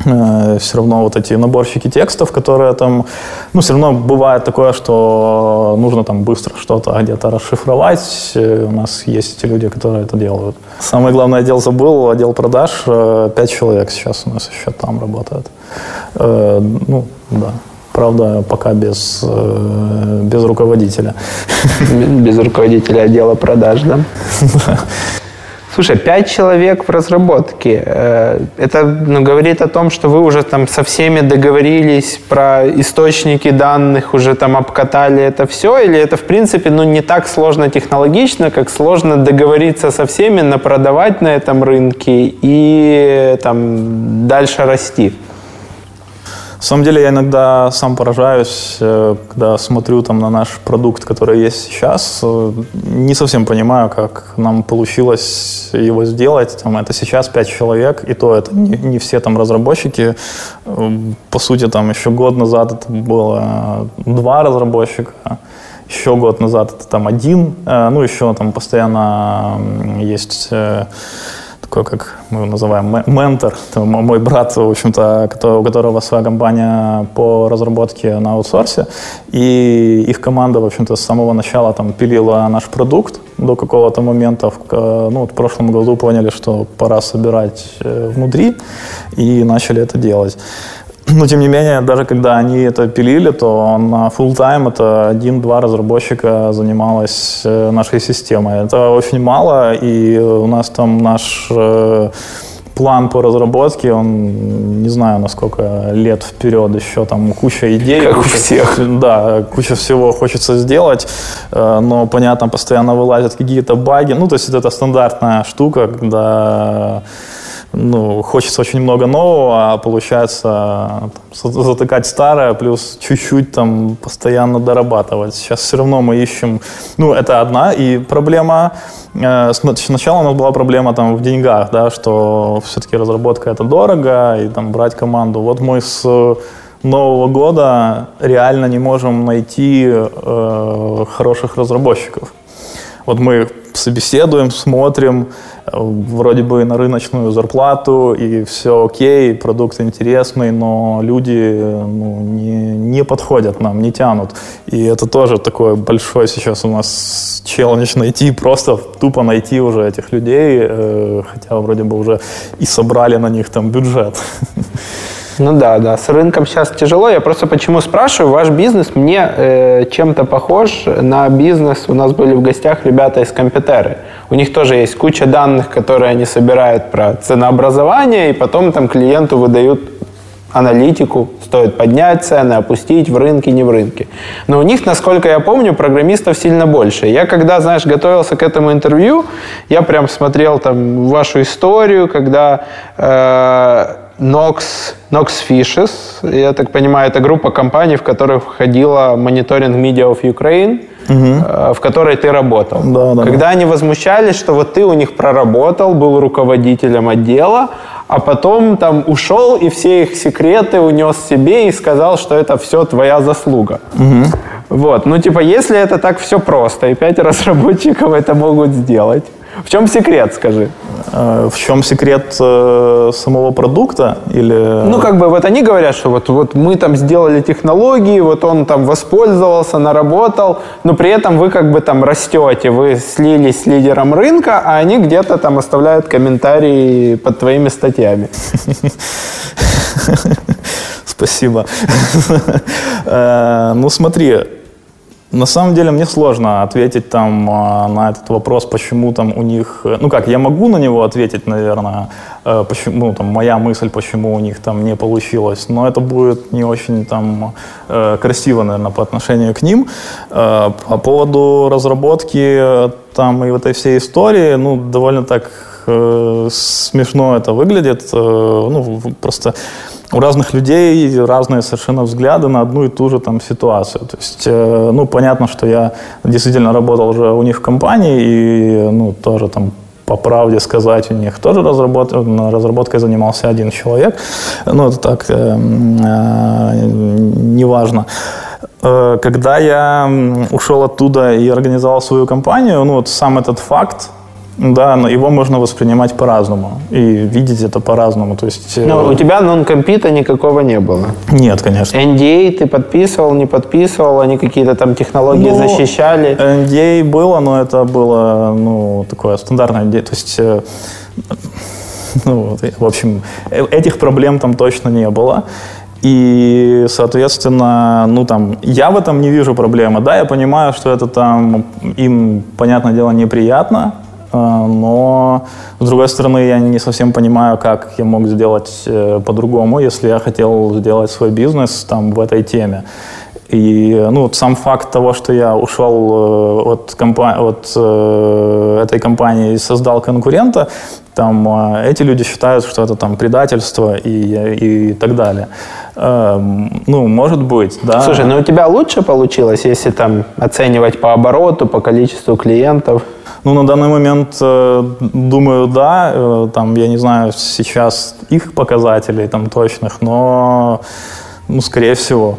все равно вот эти наборщики текстов, которые там, ну, все равно бывает такое, что нужно там быстро что-то где-то расшифровать. Э, у нас есть эти люди, которые это делают. Самый главный отдел забыл, отдел продаж. Э, пять человек сейчас у нас еще там работает. Ну, да. Правда, пока без, без руководителя. Без руководителя отдела продаж, да? *laughs* Слушай, пять человек в разработке. Э, это ну, говорит о том, что вы уже там со всеми договорились про источники данных, уже там обкатали это все, или это в принципе ну, не так сложно технологично, как сложно договориться со всеми, напродавать на этом рынке и там дальше расти? На самом деле я иногда сам поражаюсь, э, когда смотрю там на наш продукт, который есть сейчас. Э, не совсем понимаю, как нам получилось его сделать. Там, это сейчас пять человек, и то это не, не все там разработчики. Э, по сути, там еще год назад это было два разработчика еще год назад это там один, ну еще там постоянно есть такой, как мы его называем, ментор. Это мой брат, в общем-то, у которого своя компания по разработке на аутсорсе. И их команда, в общем-то, с самого начала там пилила наш продукт до какого-то момента. Ну, в прошлом году поняли, что пора собирать э, внутри, и начали это делать. Но, тем не менее, даже когда они это пилили, то на full time это один-два разработчика занималось э, нашей системой. Это очень мало, и у нас там наш э, план по разработке, он не знаю, насколько лет вперед еще, там куча идей. Как куча, у всех. Да, куча всего хочется сделать, э, но, понятно, постоянно вылазят какие-то баги. Ну, то есть это стандартная штука, когда ну, хочется очень много нового, а получается там, затыкать старое, плюс чуть-чуть там постоянно дорабатывать. Сейчас все равно мы ищем, ну, это одна, и проблема, э, сначала у нас была проблема там в деньгах, да, что все-таки разработка это дорого, и там брать команду. Вот мы с Нового года реально не можем найти э, хороших разработчиков. Вот мы собеседуем, смотрим, вроде бы на рыночную зарплату, и все окей, продукт интересный, но люди ну, не, не подходят нам, не тянут. И это тоже такой большой сейчас у нас челлендж найти, просто тупо найти уже этих людей, э, хотя вроде бы уже и собрали на них там бюджет. *laughs* Ну да, да, с рынком сейчас тяжело. Я просто почему спрашиваю, ваш бизнес мне э, чем-то похож на бизнес. У нас были в гостях ребята из Компьютеры. У них тоже есть куча данных, которые они собирают про ценообразование, и потом там клиенту выдают аналитику, стоит поднять цены, опустить в рынке, не в рынке. Но у них, насколько я помню, программистов сильно больше. Я когда, знаешь, готовился к этому интервью, я прям смотрел там вашу историю, когда э, Nox, Nox Fishes. Я так понимаю, это группа компаний, в которых входила мониторинг Media of Ukraine, э, в которой ты работал. Да, да, Когда они возмущались, что вот ты у них проработал, был руководителем отдела, а потом там ушел и все их секреты унес себе и сказал, что это все твоя заслуга. Вот, ну типа, если это так все просто, и пять *laughs* разработчиков это могут сделать, в чем секрет, скажи? Э, В чем секрет э, самого продукта? Или... Ну, как бы вот они говорят, что вот, вот мы там сделали технологии, вот он там воспользовался, наработал, но при этом вы как бы там растете, вы слились с лидером рынка, а они где-то там оставляют комментарии под твоими статьями. *laughs* Спасибо. *laughs* Э, Ну, смотри, на самом деле мне сложно ответить там а, на этот вопрос, почему там у них... э, Ну как, я могу на него ответить, наверное, э, почему, ну, там, моя мысль, почему у них там не получилось, но это будет не очень там э, красиво, наверное, по отношению к ним. По поводу разработки там и этой всей истории, ну, довольно так смешно это выглядит. Ну, просто у разных людей разные совершенно взгляды на одну и ту же там ситуацию. То есть, э, ну, понятно, что я действительно работал уже у них в компании и, ну, тоже там по правде сказать, у них тоже разработ... на разработкой занимался один человек. Ну, это так, э, э, неважно. Э, Когда я ушел оттуда и организовал свою компанию, ну, вот сам этот факт, да, но его можно воспринимать по-разному и видеть это по-разному. То есть, э, Ну, у тебя нон-компита никакого не было. нет, конечно. NDA ты подписывал, не подписывал, они какие-то там технологии Ну, защищали. NDA было, но это было, ну, такое стандартное NDA. То есть, э, ну, вот, в общем, э- этих проблем там точно не было. И, соответственно, ну там, я в этом не вижу проблемы. Да, я понимаю, что это там им, понятное дело, неприятно, но, с другой стороны, я не совсем понимаю, как я мог сделать э, по-другому, если я хотел сделать свой бизнес там в этой теме. И ну, сам факт того, что я ушел э, от, компа- от э, этой компании и создал конкурента, там э, эти люди считают, что это там предательство и, и так далее. Эм, ну, может быть, да. Слушай, ну у тебя лучше получилось, если там оценивать по обороту, по количеству клиентов? Ну, на данный момент, э, думаю, да. Э, Там, я не знаю сейчас их показателей там точных, но, ну, скорее всего.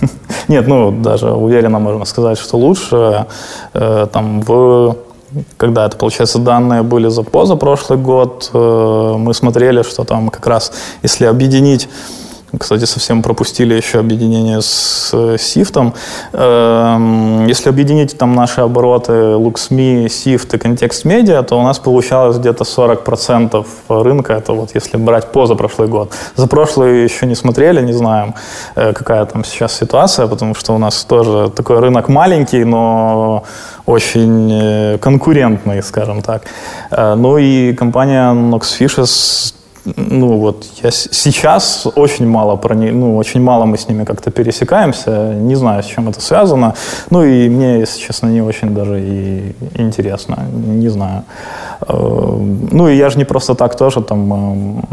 *laughs* Нет, ну, даже уверенно можно сказать, что лучше. Э, Там в когда это, получается, данные были за позапрошлый год, мы смотрели, что там как раз, если объединить кстати, совсем пропустили еще объединение с э, Сифтом. Эм, Если объединить там наши обороты LuxMe, Sift и Контекст Медиа, то у нас получалось где-то 40% рынка. Это вот если брать позапрошлый год. За прошлый еще не смотрели, не знаем, э, какая там сейчас ситуация, потому что у нас тоже такой рынок маленький, но очень э, конкурентный, скажем так. Ну и компания Nox ну вот я сейчас очень мало про не, ну очень мало мы с ними как-то пересекаемся, не знаю, с чем это связано. Ну и мне, если честно, не очень даже и интересно, не знаю. Э, Ну и я же не просто так тоже там эм,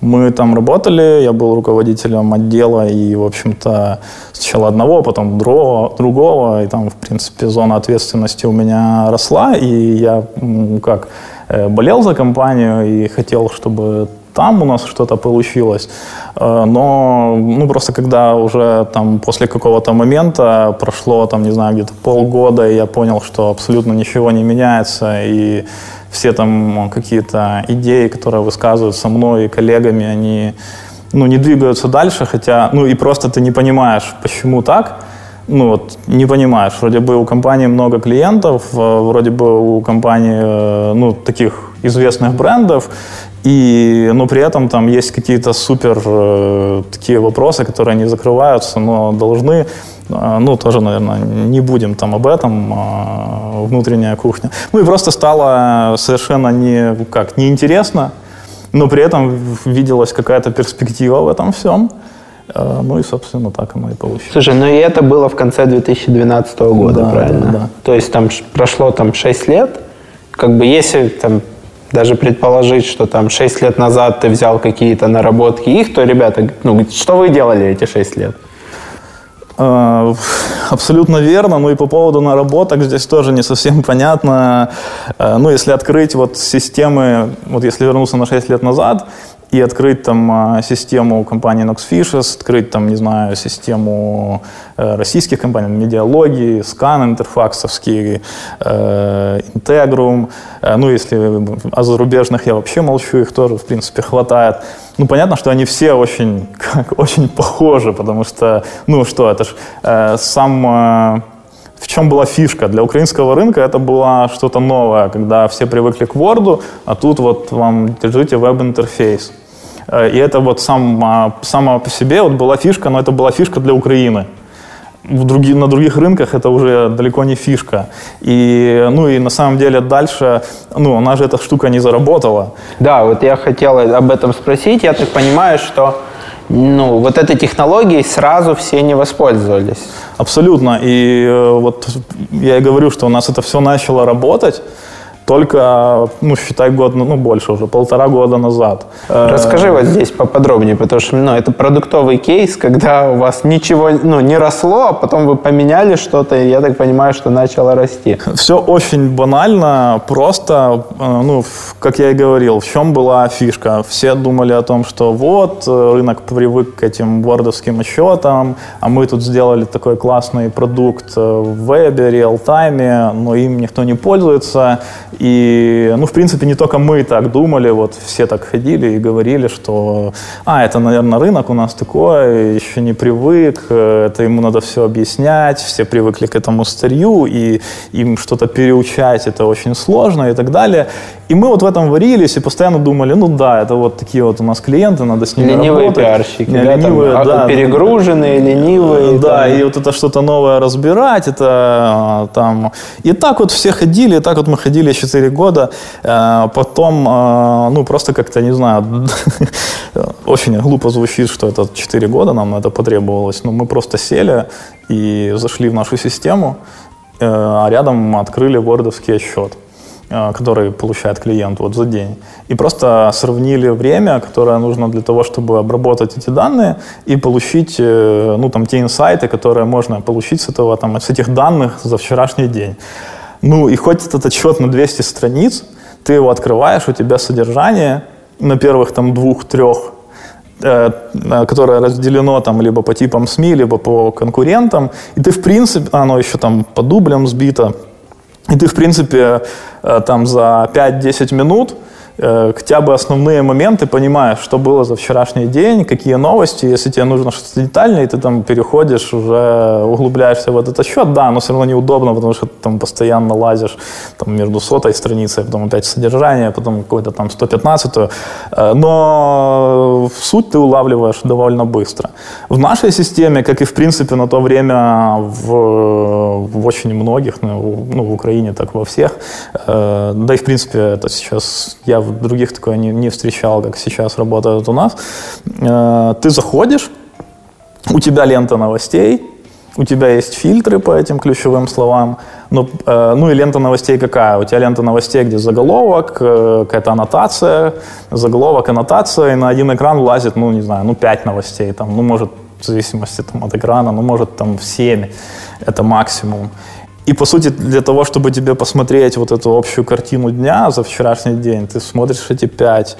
мы там работали, я был руководителем отдела, и, в общем-то, сначала одного, потом другого, другого, и там, в принципе, зона ответственности у меня росла, и я, как, э, болел за компанию и хотел, чтобы там у нас что-то получилось. Э, Но, ну, просто когда уже там после какого-то момента прошло, там, не знаю, где-то полгода, и я понял, что абсолютно ничего не меняется, и все там какие-то идеи, которые высказываются мной и коллегами, они ну, не двигаются дальше, хотя, ну и просто ты не понимаешь, почему так, ну вот не понимаешь, вроде бы у компании много клиентов, э, вроде бы у компании, э, ну, таких известных брендов, и, но при этом там есть какие-то супер э, такие вопросы, которые не закрываются, но должны, э, ну, тоже, наверное, не будем там об этом, э, внутренняя кухня. Ну и просто стало совершенно не, как, неинтересно, но при этом виделась какая-то перспектива в этом всем. Э, Ну и, собственно, так оно и получилось. Слушай, ну и это было в конце 2012 года, Да, правильно? да, да. То есть там прошло там 6 лет. Как бы если там даже предположить, что там 6 лет назад ты взял какие-то наработки их, то, ребята, ну, что вы делали эти 6 лет? Э, абсолютно верно. Ну и по поводу наработок здесь тоже не совсем понятно. Э, ну, если открыть вот системы, вот если вернуться на 6 лет назад, и открыть там а, систему компании Nox Fishes, открыть там, не знаю, систему э, российских компаний, медиалогии, скан интерфаксовский, э, Integrum, э, ну, если о зарубежных я вообще молчу, их тоже, в принципе, хватает. Ну, понятно, что они все очень, *laughs* как, очень похожи, потому что, ну, что, это ж э, сам... В чем была фишка? Для украинского рынка это было что-то новое, когда все привыкли к Word, а тут вот вам держите веб-интерфейс. Э, и это вот сам, а, само по себе вот была фишка, но это была фишка для Украины. В други, на других рынках это уже далеко не фишка. И, ну и на самом деле дальше, ну, она же эта штука не заработала. Да, вот я хотел об этом спросить. Я так понимаю, что ну, вот этой технологией сразу все не воспользовались. Абсолютно. И э, вот я и говорю, что у нас это все начало работать только, ну, считай, год, ну, больше уже, полтора года назад. Расскажи вот здесь поподробнее, потому что, ну, это продуктовый кейс, когда у вас ничего, ну, не росло, а потом вы поменяли что-то, и я так понимаю, что начало расти. Все очень банально, просто, э, ну, как я и говорил, в чем была фишка? Все думали о том, что вот, э, рынок привык к этим вордовским отчетам, а мы тут сделали такой классный продукт э, в вебе, реал-тайме, но им никто не пользуется, и, ну, в принципе, не только мы так думали, вот все так ходили и говорили, что, а, это, наверное, рынок у нас такой, еще не привык, это ему надо все объяснять, все привыкли к этому старью, и им что-то переучать это очень сложно и так далее. И мы вот в этом варились и постоянно думали, ну да, это вот такие вот у нас клиенты, надо с ними ленивые работать. пиарщики, да, ленивые, там, да, перегруженные, ленивые. да, там. и вот это что-то новое разбирать, это а, там... И так вот все ходили, и так вот мы ходили 4 года. Э, потом, э, ну, просто как-то, не знаю, *laughs* очень глупо звучит, что это 4 года нам на это потребовалось, но мы просто сели и зашли в нашу систему, э, а рядом открыли вордовский отчет который получает клиент вот за день. И просто сравнили время, которое нужно для того, чтобы обработать эти данные и получить ну, там, те инсайты, которые можно получить с, этого, там, с этих данных за вчерашний день. Ну, и хоть этот отчет на 200 страниц, ты его открываешь, у тебя содержание на первых там двух-трех э, э, которое разделено там либо по типам СМИ, либо по конкурентам, и ты в принципе, оно еще там по дублям сбито, и ты в принципе э, там за 5-10 минут хотя бы основные моменты, понимаешь, что было за вчерашний день, какие новости, если тебе нужно что-то детальное, и ты там переходишь, уже углубляешься в этот счет, да, но все равно неудобно, потому что ты там постоянно лазишь там, между сотой страницей, потом опять содержание, потом какой-то там 115 э, но суть ты улавливаешь довольно быстро. В нашей системе, как и в принципе на то время в, в очень многих, ну, ну в Украине так во всех, э, да и в принципе это сейчас я в других такое не, не встречал, как сейчас работают у нас. Э, ты заходишь, у тебя лента новостей, у тебя есть фильтры по этим ключевым словам. Ну, э, ну и лента новостей какая? У тебя лента новостей, где заголовок, э, какая-то аннотация, заголовок, аннотация, и на один экран влазит, ну, не знаю, ну, пять новостей, там, ну, может, в зависимости там, от экрана, ну, может, там, в 7, это максимум. И, по сути, для того, чтобы тебе посмотреть вот эту общую картину дня за вчерашний день, ты смотришь эти пять,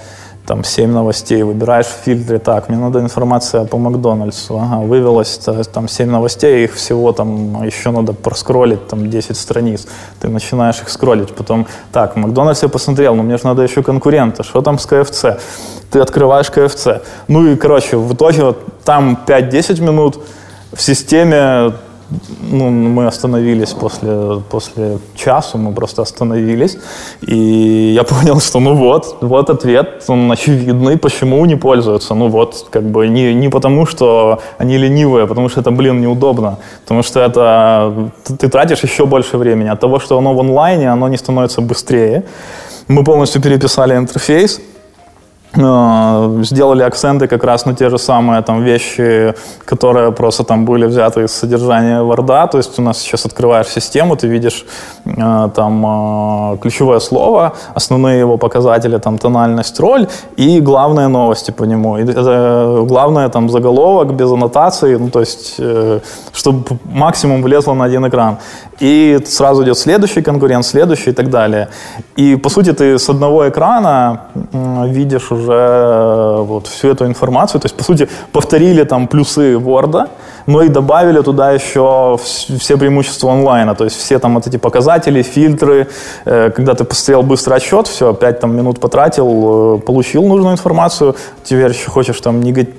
там, семь новостей, выбираешь в фильтре, так, мне надо информация по Макдональдсу, ага, вывелось там семь новостей, их всего там еще надо проскролить, там, 10 страниц. Ты начинаешь их скроллить, потом, так, Макдональдс я посмотрел, но мне же надо еще конкурента, что там с КФЦ? Ты открываешь КФЦ. Ну и, короче, в итоге вот, там 5-10 минут, в системе ну, мы остановились после, после часу, мы просто остановились, и я *laughs* понял, что ну вот, вот ответ, он очевидный, почему не пользуются. Ну вот, как бы не, не потому, что они ленивые, а потому что это, блин, неудобно, потому что это ты, тратишь еще больше времени. От того, что оно в онлайне, оно не становится быстрее. Мы полностью переписали интерфейс, сделали акценты как раз на те же самые там вещи, которые просто там были взяты из содержания Word. То есть у нас сейчас открываешь систему, ты видишь э, там э, ключевое слово, основные его показатели, там тональность, роль и главные новости по нему. И это главное там заголовок без аннотации, ну то есть чтобы максимум влезло на один экран. И сразу идет следующий конкурент, следующий и так далее. И по сути ты с одного экрана видишь уже э, вот всю эту информацию. То есть, по сути, повторили там плюсы Word, но и добавили туда еще все преимущества онлайна. То есть все там вот эти показатели, фильтры. Э, когда ты посмотрел быстрый отчет, все, 5 там, минут потратил, э, получил нужную информацию. Теперь еще хочешь там негатив,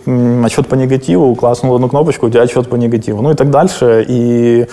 отчет по негативу, класснул одну кнопочку, у тебя отчет по негативу. Ну и так дальше. И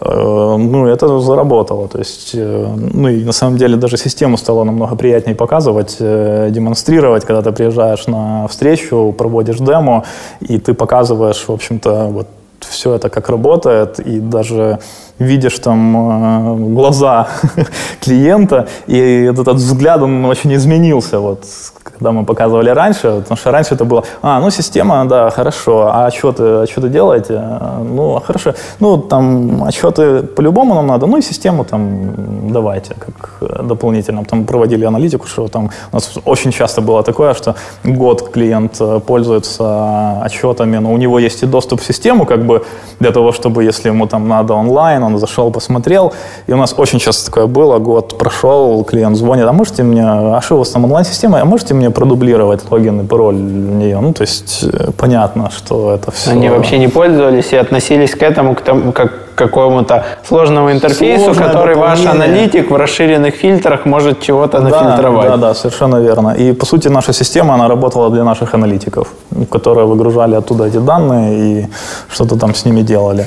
ну, это заработало. То есть, э, ну, и на самом деле даже систему стало намного приятнее показывать, э, демонстрировать, когда ты приезжаешь на встречу, проводишь демо, и ты показываешь, в общем-то, вот все это как работает, и даже видишь там глаза *laughs* клиента, и этот, взгляд, он очень изменился. Вот когда мы показывали раньше, потому что раньше это было, а, ну, система, да, хорошо, а отчеты, отчеты делаете? Ну, хорошо, ну, там, отчеты по-любому нам надо, ну, и систему там давайте, как дополнительно. Там проводили аналитику, что там у нас очень часто было такое, что год клиент э, пользуется отчетами, но у него есть и доступ в систему, как бы, для того, чтобы, если ему там надо онлайн, он зашел, посмотрел, и у нас очень часто такое было, год прошел, клиент звонит, а можете мне, а что у вас там онлайн-система, а можете мне продублировать логин и пароль в нее. Ну, то есть э, понятно, что это все... Они вообще не пользовались и относились к этому к тому, как к какому-то сложному интерфейсу, Сложное который ваш аналитик в расширенных фильтрах может чего-то нафильтровать. Да, да, совершенно верно. И, по сути, наша система, она работала для наших аналитиков, которые выгружали оттуда эти данные и что-то там с ними делали.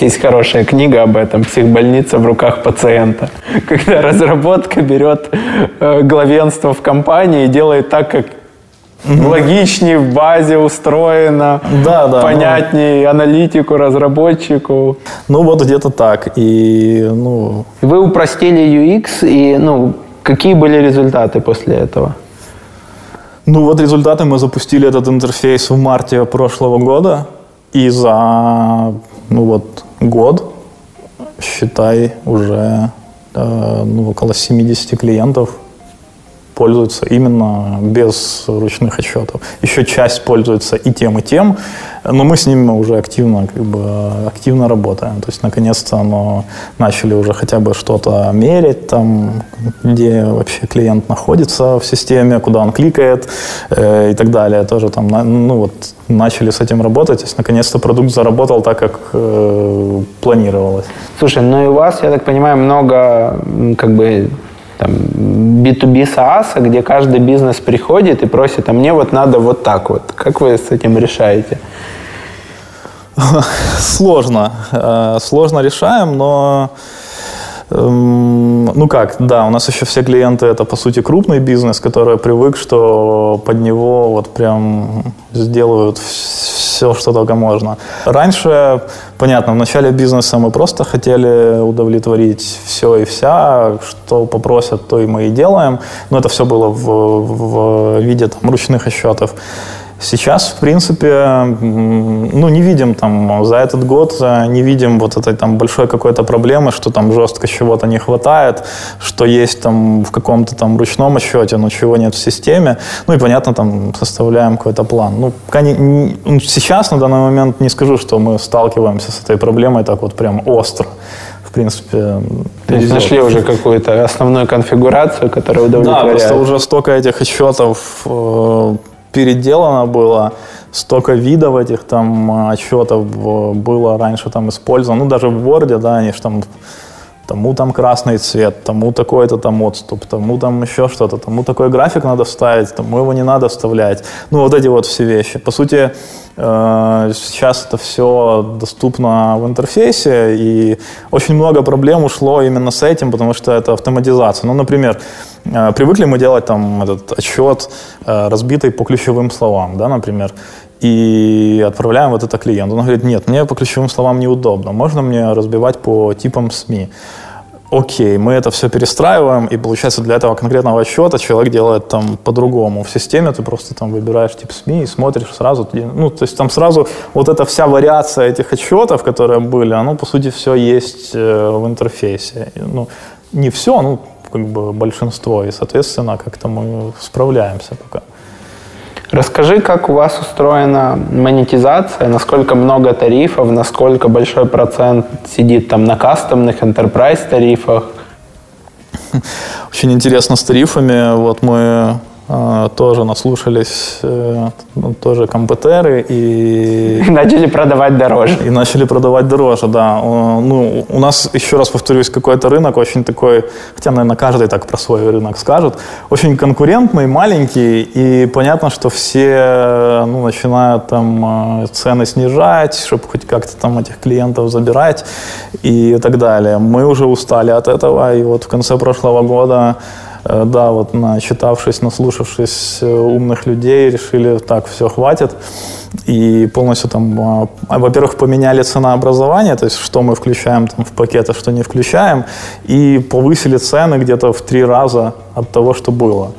Есть хорошая книга об этом «Психбольница в руках пациента», *laughs* когда разработка берет э, главенство в компании и делает так, как логичнее в базе устроено, да, да, понятнее ну, аналитику, разработчику. Ну вот где-то так. И, ну... Вы упростили UX, и ну, какие были результаты после этого? Ну вот результаты мы запустили этот интерфейс в марте прошлого года. И за ну вот год, считай, уже э, ну, около 70 клиентов пользуются именно без ручных отчетов. Еще часть пользуется и тем, и тем, но мы с ними уже активно, как бы, активно работаем. То есть, наконец-то мы начали уже хотя бы что-то мерить, там, где вообще клиент находится в системе, куда он кликает э, и так далее. Тоже там, ну вот, начали с этим работать. То есть, наконец-то продукт заработал так, как э, планировалось. Слушай, ну и у вас, я так понимаю, много как бы там, B2B SaaS, где каждый бизнес приходит и просит, а мне вот надо вот так вот. Как вы с этим решаете? *laughs* Сложно. Э, сложно решаем, но эм, ну как, да, у нас еще все клиенты это по сути крупный бизнес, который привык, что под него вот прям сделают все, что только можно. Раньше, понятно, в начале бизнеса мы просто хотели удовлетворить все и вся, что попросят, то и мы и делаем. Но это все было в, в виде там, ручных отчетов. Сейчас, в принципе, ну, не видим там за этот год, э, не видим вот этой там большой какой-то проблемы, что там жестко чего-то не хватает, что есть там в каком-то там ручном отчете, но чего нет в системе. Ну и, понятно, там составляем какой-то план. Ну, ну, сейчас, на данный момент, не скажу, что мы сталкиваемся с этой проблемой так вот прям остро в принципе, То есть нашли уже какую-то основную конфигурацию, которая удовлетворяет. Да, просто уже столько этих отчетов э, переделано было, столько видов этих там отчетов было раньше там использовано, ну даже в Word, да, они же там тому там красный цвет, тому такой-то там отступ, тому там еще что-то, тому такой график надо вставить, тому его не надо вставлять. Ну, вот эти вот все вещи. По сути, э, сейчас это все доступно в интерфейсе, и очень много проблем ушло именно с этим, потому что это автоматизация. Ну, например, э, привыкли мы делать там этот отчет, э, разбитый по ключевым словам, да, например и отправляем вот это клиенту. Он говорит, нет, мне по ключевым словам неудобно, можно мне разбивать по типам СМИ? окей, мы это все перестраиваем, и получается для этого конкретного отчета человек делает там по-другому. В системе ты просто там выбираешь тип СМИ и смотришь сразу, ну, то есть там сразу вот эта вся вариация этих отчетов, которые были, оно, по сути, все есть э, в интерфейсе. Ну, не все, ну, как бы большинство, и, соответственно, как-то мы справляемся пока. Расскажи, как у вас устроена монетизация, насколько много тарифов, насколько большой процент сидит там на кастомных enterprise тарифах? *laughs* Очень интересно с тарифами. Вот мы тоже наслушались э, ну, тоже компьютеры *laughs* и... Начали продавать дороже. И начали продавать дороже, да. Ну, у нас, еще раз повторюсь, какой-то рынок очень такой, хотя, наверное, каждый так про свой рынок скажет, очень конкурентный, маленький, и понятно, что все ну, начинают там э, цены снижать, чтобы хоть как-то там этих клиентов забирать и так далее. Мы уже устали от этого, и вот в конце прошлого года да, вот начитавшись, наслушавшись э, умных людей, решили, так, все, хватит. И полностью там, а, во-первых, поменяли ценообразование, то есть что мы включаем там в пакет, а что не включаем, и повысили цены где-то в три раза от того, что было.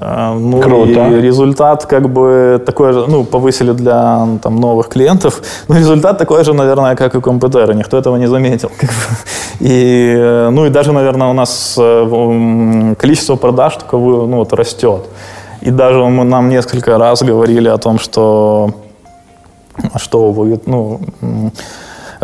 Э, ну, Круто. И результат как бы такой же, ну, повысили для там, новых клиентов, но результат такой же, наверное, как и компьютеры, никто этого не заметил. Как бы. И, э, ну, и даже, наверное, у нас э, количество продаж только ну, вот, растет. И даже мы, нам несколько раз говорили о том, что, что вы, ну,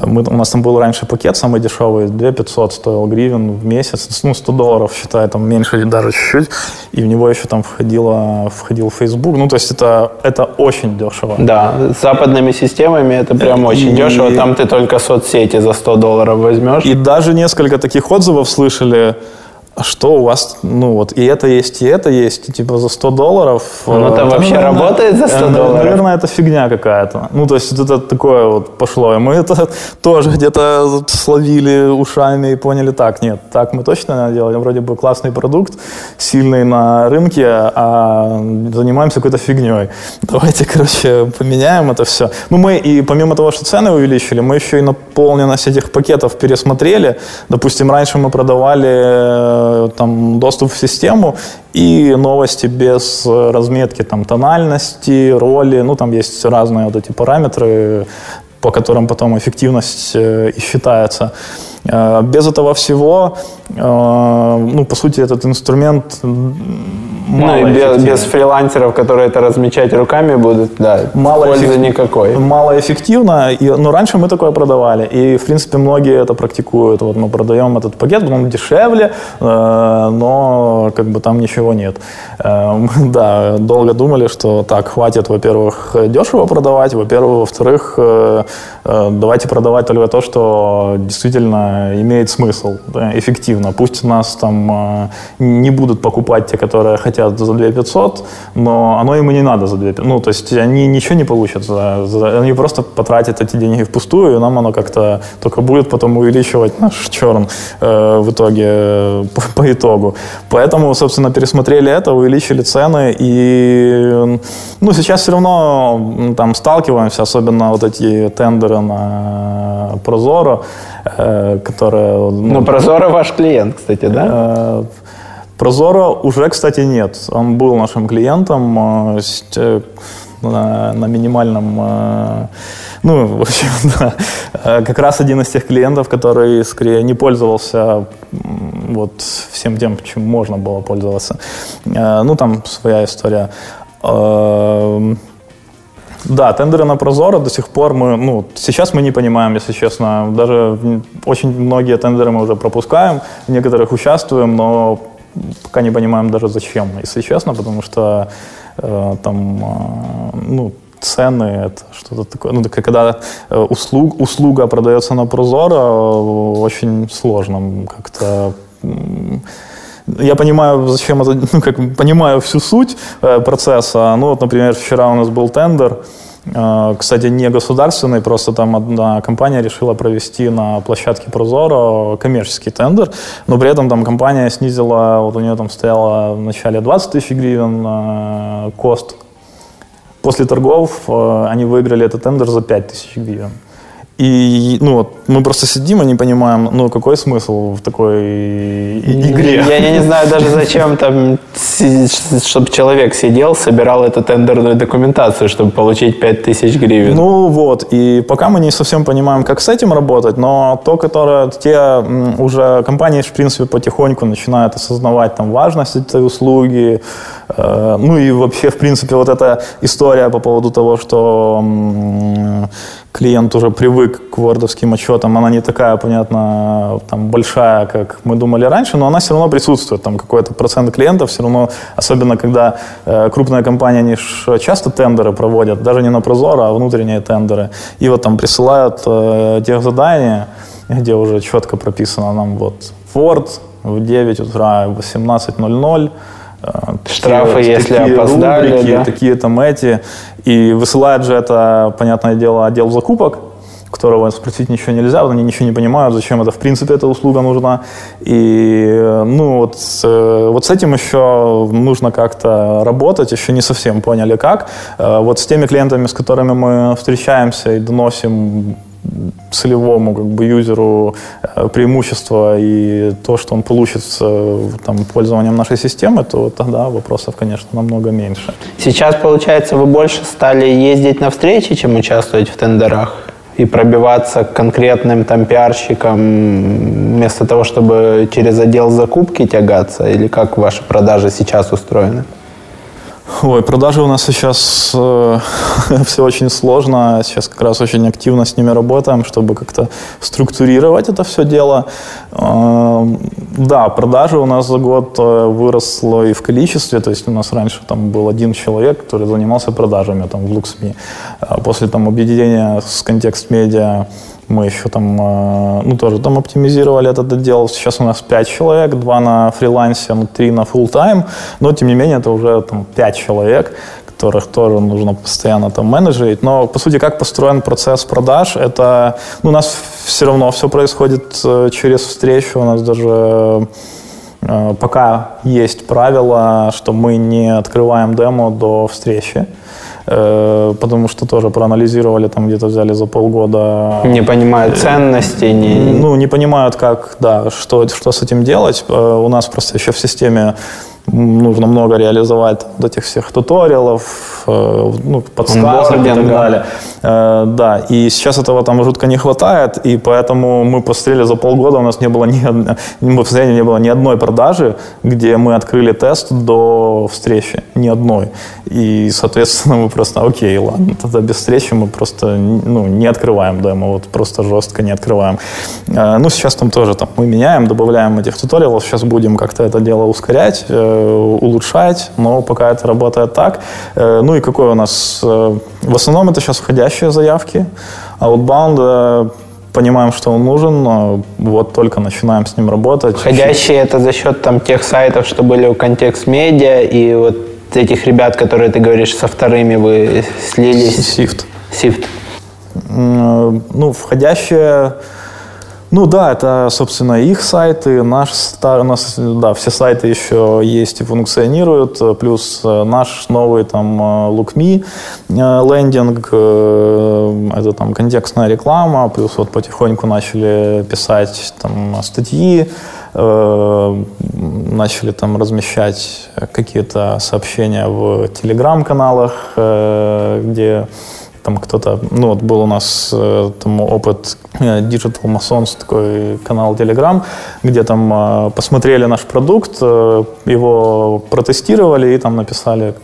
мы, у нас там был раньше пакет самый дешевый, 2 500 стоил гривен в месяц, ну, 100 долларов, считай, там меньше даже чуть-чуть, и в него еще там входило, входил Facebook, ну, то есть это, это очень дешево. Да, с западными системами это прям очень и, дешево, там ты только соцсети за 100 долларов возьмешь. И даже несколько таких отзывов слышали, что у вас, ну вот, и это есть, и это есть, и, типа за 100 долларов. Ну, там э, вообще наверное, работает за 100 э, долларов? Наверное, это фигня какая-то. Ну, то есть это такое вот пошло. И мы это *laughs* тоже где-то словили ушами и поняли, так, нет, так мы точно делаем. Вроде бы классный продукт, сильный на рынке, а занимаемся какой-то фигней. *laughs* Давайте, короче, поменяем это все. Ну, мы и помимо того, что цены увеличили, мы еще и наполненность этих пакетов пересмотрели. Допустим, раньше мы продавали Э, там, доступ в систему и новости без разметки там, тональности, роли. Ну, там есть разные вот эти параметры, по которым потом эффективность э, и считается. Э, без этого всего, ну, по сути, этот инструмент мало ну, и без, без фрилансеров, которые это размечать руками будут, да, мало пользы эффектив... никакой. Мало эффективно. И, ну, раньше мы такое продавали. И, в принципе, многие это практикуют. Вот мы продаем этот пакет, он дешевле, э, но как бы там ничего нет. Э, *laughs* да, долго думали, что так, хватит, во-первых, дешево продавать, во-первых, во-вторых, э, э, давайте продавать только то, что действительно имеет смысл, да, эффективно. Пусть нас там э, не будут покупать те, которые хотят за 2 500, но оно ему не надо за 2 500. Ну, то есть они ничего не получат. За, за, они просто потратят эти деньги впустую, и нам оно как-то только будет потом увеличивать наш черн э, в итоге, э, по, *laughs* по итогу. Поэтому, собственно, пересмотрели это, увеличили цены, и ну, сейчас все равно там сталкиваемся, особенно вот эти тендеры на Прозоро, э, которые... Ну, ну Прозоро ваш клиент, кстати, да? Э, Прозоро уже, кстати, нет. Он был нашим клиентом э, на, на минимальном... Ну, в общем, *laughs* да. Как раз один из тех клиентов, который, скорее, не пользовался вот всем тем, чем можно было пользоваться. Ну, там своя история. Да, тендеры на Прозоро до сих пор мы, ну, сейчас мы не понимаем, если честно. Даже очень многие тендеры мы уже пропускаем, в некоторых участвуем, но пока не понимаем даже зачем, если честно, потому что э, там, э, ну, цены, это что-то такое. Ну, когда э, услуг, услуга продается на Прозоро, э, очень сложно как-то я понимаю, зачем это, *laughs* ну, как понимаю всю суть э, процесса. Ну, вот, например, вчера у нас был тендер, а, кстати, не государственный, просто там одна компания решила провести на площадке Прозоро коммерческий тендер, но при этом там компания снизила, вот у нее там стояло в начале 20 тысяч гривен э, кост. После торгов э, они выиграли этот тендер за 5 тысяч гривен. И, ну, вот, мы просто сидим и не понимаем, ну, какой смысл в такой игре. Я, я не знаю даже зачем там, чтобы человек сидел, собирал эту тендерную документацию, чтобы получить 5000 гривен. Ну, вот, и пока мы не совсем понимаем, как с этим работать, но то, которое, те уже компании, в принципе, потихоньку начинают осознавать там важность этой услуги, э, ну, и вообще, в принципе, вот эта история по поводу того, что клиент уже привык к вордовским отчетам, она не такая, понятно, там, большая, как мы думали раньше, но она все равно присутствует. Там какой-то процент клиентов все равно, особенно когда э, крупная компания, они часто тендеры проводят, даже не на Прозоро, а внутренние тендеры. И вот там присылают э, тех задания, где уже четко прописано нам вот Ford в 9 утра, 18.00, Э, Штрафы, такие, если такие опоздали. Рубрики, да? Такие там эти. И высылает же это, понятное дело, отдел закупок, которого спросить ничего нельзя, они ничего не понимают, зачем это в принципе эта услуга нужна. И ну вот, вот с этим еще нужно как-то работать, еще не совсем поняли как. Э, вот с теми клиентами, с которыми мы встречаемся и доносим целевому как бы юзеру э, преимущество и то, что он получит с там, пользованием нашей системы, то тогда вопросов, конечно, намного меньше. Сейчас, получается, вы больше стали ездить на встречи, чем участвовать в тендерах? И пробиваться к конкретным там пиарщикам вместо того, чтобы через отдел закупки тягаться? Или как ваши продажи сейчас устроены? Ой, продажи у нас сейчас э, *laughs* все очень сложно. Сейчас как раз очень активно с ними работаем, чтобы как-то структурировать это все дело. Э, да, продажи у нас за год э, выросло и в количестве. То есть у нас раньше там был один человек, который занимался продажами там, в Луксми. А после там объединения с контекст медиа мы еще там, э, ну, тоже там оптимизировали этот отдел. Сейчас у нас 5 человек, 2 на фрилансе, 3 на full time но, тем не менее, это уже там 5 человек, которых тоже нужно постоянно там менеджерить. Но, по сути, как построен процесс продаж, это, ну, у нас все равно все происходит э, через встречу, у нас даже э, пока есть правило, что мы не открываем демо до встречи. Э, потому что тоже проанализировали, там где-то взяли за полгода. Не понимают ценностей, не... Ну, не понимают, как, да, что, что с этим делать. Э, у нас просто еще в системе нужно много реализовать вот этих всех туториалов, э, ну, подсказок и так далее. Э, да, и сейчас этого там жутко не хватает, и поэтому мы посмотрели за полгода, у нас не было ни, одной, не было ни одной продажи, где мы открыли тест до встречи, ни одной. И, соответственно, мы просто, окей, ладно, тогда без встречи мы просто ну, не открываем демо, вот просто жестко не открываем. Э, ну, сейчас там тоже там, мы меняем, добавляем этих туториалов, сейчас будем как-то это дело ускорять, улучшать, но пока это работает так. Э, ну и какой у нас? Э, в основном это сейчас входящие заявки. Outbound э, понимаем, что он нужен, но вот только начинаем с ним работать. Входящие это за счет там тех сайтов, что были у контекст медиа и вот этих ребят, которые ты говоришь, со вторыми вы слились. Сифт. Сифт. Ну, входящие ну да, это, собственно, их сайты, наш стар, у нас, да, все сайты еще есть и функционируют, плюс э, наш новый там LookMe э, лендинг, э, это там контекстная реклама, плюс вот потихоньку начали писать там статьи, начали там размещать какие-то сообщения в телеграм-каналах, где там кто-то, ну вот был у нас э, там опыт э, Digital Masons, такой канал Telegram, где там э, посмотрели наш продукт, его протестировали и там написали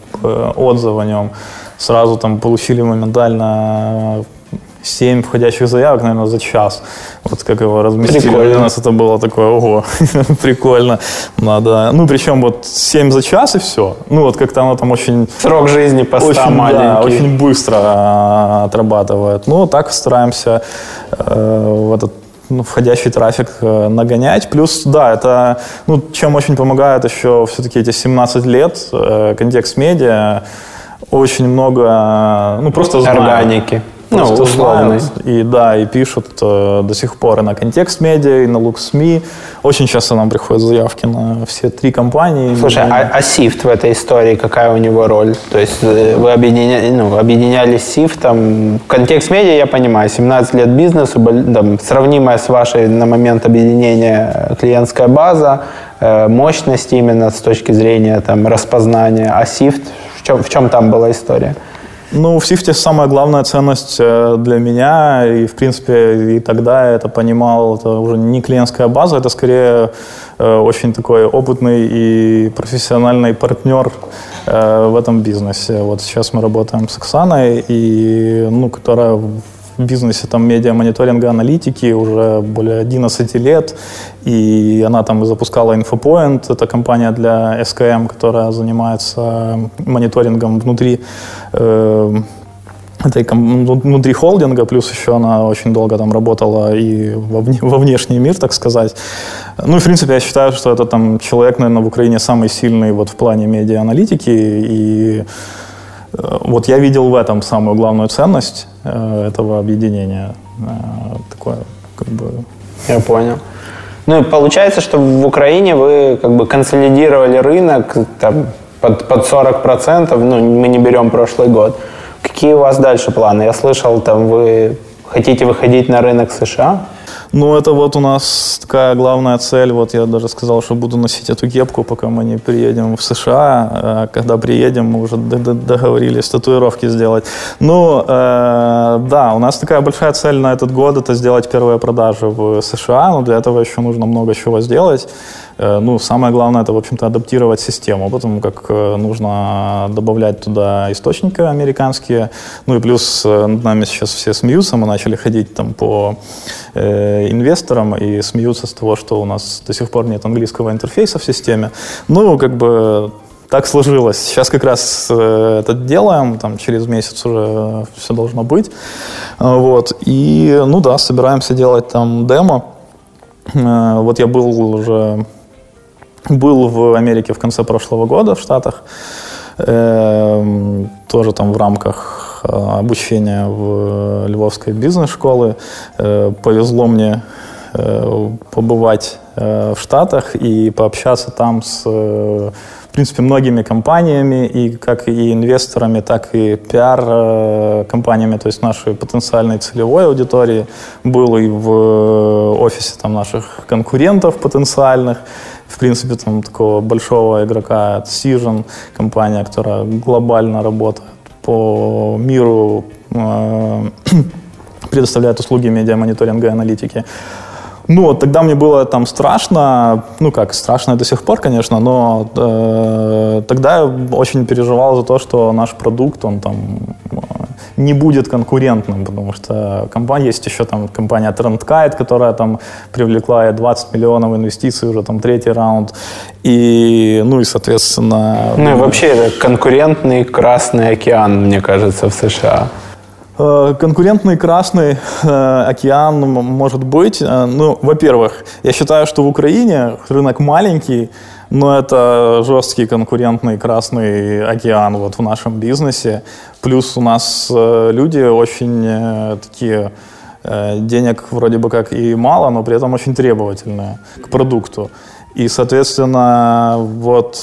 отзыв о нем. Сразу там получили моментально 7 входящих заявок, наверное, за час. Вот как его разместили. Прикольно. У нас это было такое, ого, *laughs* прикольно. Надо, ну, причем вот 7 за час и все. Ну, вот как-то оно там очень... Срок жизни поста очень, маленький. Да, очень быстро а, отрабатывает. Ну, так стараемся э, в этот ну, входящий трафик э, нагонять. Плюс, да, это, ну, чем очень помогает еще все-таки эти 17 лет, э, контекст медиа, очень много, ну, просто. Органики Ну, условный. знают. И да, и пишут э, до сих пор и на контекст медиа, и на лук СМИ. Очень часто нам приходят заявки на все три компании. Слушай, а, а Сифт в этой истории, какая у него роль? То есть э, вы объединя... ну, объединялись с Сифтом. Контекст медиа, я понимаю, 17 лет бизнесу, там, сравнимая с вашей на момент объединения клиентская база, э, мощность именно с точки зрения там, распознания. А Сифт, в чем, в чем там была история? Ну, в Сифте самая главная ценность э, для меня, и, в принципе, и тогда я это понимал, это уже не клиентская база, это скорее э, очень такой опытный и профессиональный партнер э, в этом бизнесе. Вот сейчас мы работаем с Оксаной, и, ну, которая в бизнесе там медиа-мониторинга, аналитики уже более 11 лет, и она там запускала Infopoint, это компания для SKM, которая занимается мониторингом внутри э, этой ну, внутри холдинга, плюс еще она очень долго там работала и во, вне- во внешний мир, так сказать. Ну в принципе, я считаю, что это там человек, наверное, в Украине самый сильный вот в плане медиа-аналитики, и вот я видел в этом самую главную ценность э, этого объединения. Э, Такое, как бы, Я понял. Ну получается, что в Украине вы как бы консолидировали рынок там, под, под 40%, ну мы не берем прошлый год. Какие у вас дальше планы? Я слышал, там вы хотите выходить на рынок США? Ну, это вот у нас такая главная цель. Вот я даже сказал, что буду носить эту кепку, пока мы не приедем в США. А Когда приедем, мы уже договорились татуировки сделать. Ну, э, да, у нас такая большая цель на этот год – это сделать первые продажи в США. Но для этого еще нужно много чего сделать. Э, Ну, самое главное – это, в общем-то, адаптировать систему, потому как э, нужно добавлять туда источники американские. Ну и плюс э, над нами сейчас все смеются, мы начали ходить там по э, инвесторам и смеются с того, что у нас до сих пор нет английского интерфейса в системе. Ну, как бы так сложилось. Сейчас как раз это делаем, там через месяц уже все должно быть. Вот. И, ну да, собираемся делать там демо. Вот я был уже был в Америке в конце прошлого года, в Штатах, Эм, тоже там в рамках э, обучения в Львовской бизнес-школы. Э, Повезло мне э, побывать э, в Штатах и пообщаться там с, э, в принципе, многими компаниями, и как и инвесторами, так и пиар-компаниями, то есть нашей потенциальной целевой аудитории. Был и в э, офисе там наших конкурентов потенциальных, в принципе, там такого большого игрока, это Cision, компания, которая глобально работает по миру, э, *clears throat* предоставляет услуги медиамониторинга и аналитики. Ну, тогда мне было там страшно, ну как, страшно до сих пор, конечно, но э, тогда я очень переживал за то, что наш продукт, он там э, не будет конкурентным, потому что компания, есть еще там компания Trendkite, которая там привлекла 20 миллионов инвестиций, уже там третий раунд, и, ну и, соответственно... Ну и вообще это конкурентный Красный океан, мне кажется, в США. Э, Конкурентный Красный э, океан может быть. Э, Ну, во-первых, я считаю, что в Украине рынок маленький, но это жесткий конкурентный Красный океан вот в нашем бизнесе. Плюс у нас э, люди очень э, такие э, денег вроде бы как и мало, но при этом очень требовательные к продукту. И, соответственно, вот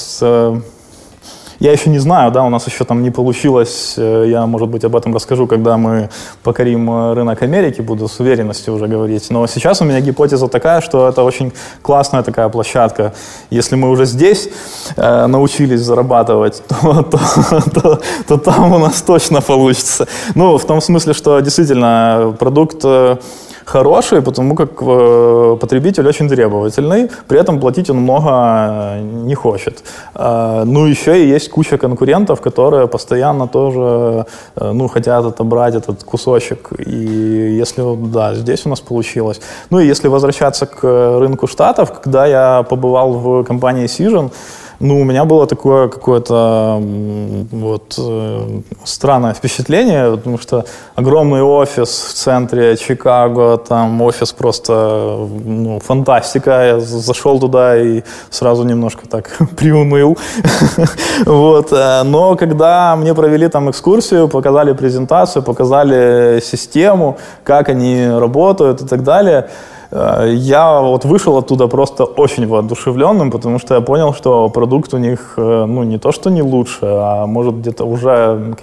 я еще не знаю, да, у нас еще там не получилось, э, я, может быть, об этом расскажу, когда мы покорим э, рынок Америки, буду с уверенностью уже говорить. Но сейчас у меня гипотеза такая, что это очень классная такая площадка. Если мы уже здесь э, научились зарабатывать, *laughs* то, то, то, то там у нас точно получится. Ну, в том смысле, что действительно продукт э, хороший, потому как э, потребитель очень требовательный, при этом платить он много э, не хочет. Э, ну, еще и есть куча конкурентов, которые постоянно тоже ну, хотят отобрать этот кусочек. И если, да, здесь у нас получилось. Ну, и если возвращаться к рынку Штатов, когда я побывал в компании Cision, Ну, у меня было такое какое-то вот э, странное впечатление, потому что огромный офис в центре Чикаго, там офис просто ну, фантастика. Я зашел туда и сразу немножко так *laughs* приуныл. *laughs* вот. Э, но когда мне провели там экскурсию, показали презентацию, показали систему, как они работают и так далее, я вот вышел оттуда просто очень воодушевленным, потому что я понял, что продукт у них, э, ну, не то, что не лучше, а может где-то уже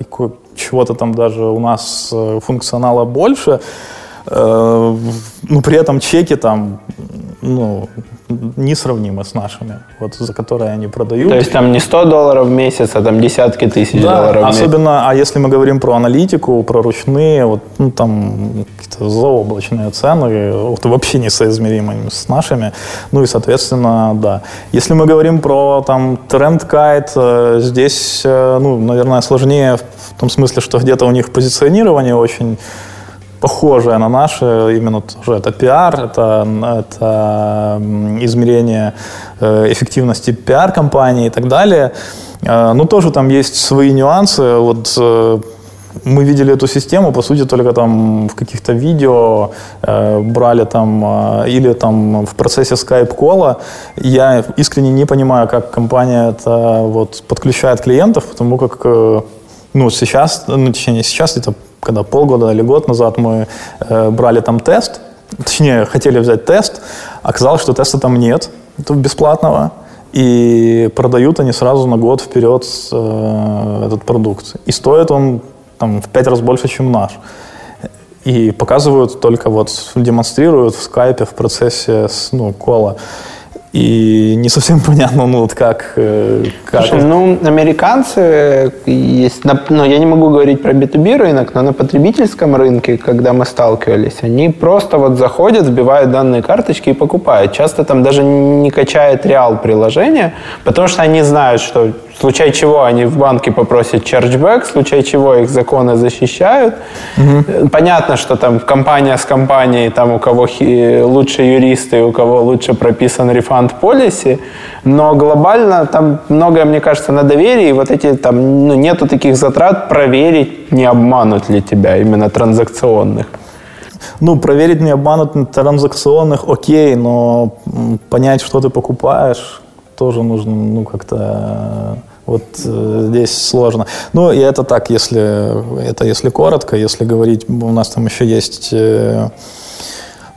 чего-то там даже у нас э, функционала больше, но при этом чеки там, ну, несравнимы с нашими, вот за которые они продают. То есть там не 100 долларов в месяц, а там десятки тысяч да, долларов в месяц. особенно, а если мы говорим про аналитику, про ручные, вот ну, там какие-то заоблачные цены, вот, вообще несоизмеримы с нашими, ну и, соответственно, да. Если мы говорим про там тренд кайт, э, здесь, э, ну, наверное, сложнее в том смысле, что где-то у них позиционирование очень похожее на наше, именно тоже это пиар, это, это измерение э, эффективности пиар-компании и так далее. Э, но тоже там есть свои нюансы. Вот э, мы видели эту систему, по сути, только там в каких-то видео э, брали там э, или там в процессе скайп-кола. Я искренне не понимаю, как компания это вот подключает клиентов, потому как э, ну, сейчас, ну, точнее, не сейчас, это когда полгода или год назад мы э, брали там тест, точнее, хотели взять тест, оказалось, что теста там нет, это бесплатного, и продают они сразу на год вперед э, этот продукт. И стоит он там, в пять раз больше, чем наш. И показывают только вот, демонстрируют в скайпе в процессе ну, кола. И не совсем *laughs* понятно, ну вот как... Э, как... Слушай, ну, американцы, есть, ну, я не могу говорить про B2B рынок, но на потребительском рынке, когда мы сталкивались, они просто вот заходят, вбивают данные карточки и покупают. Часто там даже не качает реал приложение, потому что они знают, что в случае чего они в банке попросят чарджбэк, в случае чего их законы защищают. Угу. Понятно, что там компания с компанией, там у кого лучше юристы, у кого лучше прописан рефанд полиси, но глобально там многое, мне кажется, на доверии, вот эти там, ну, нету таких затрат проверить, не обманут ли тебя, именно транзакционных. Ну, проверить, не обманут транзакционных, окей, но понять, что ты покупаешь, тоже нужно, ну, как-то э, вот э, здесь сложно. Ну, и это так, если это если коротко, если говорить, у нас там еще есть э,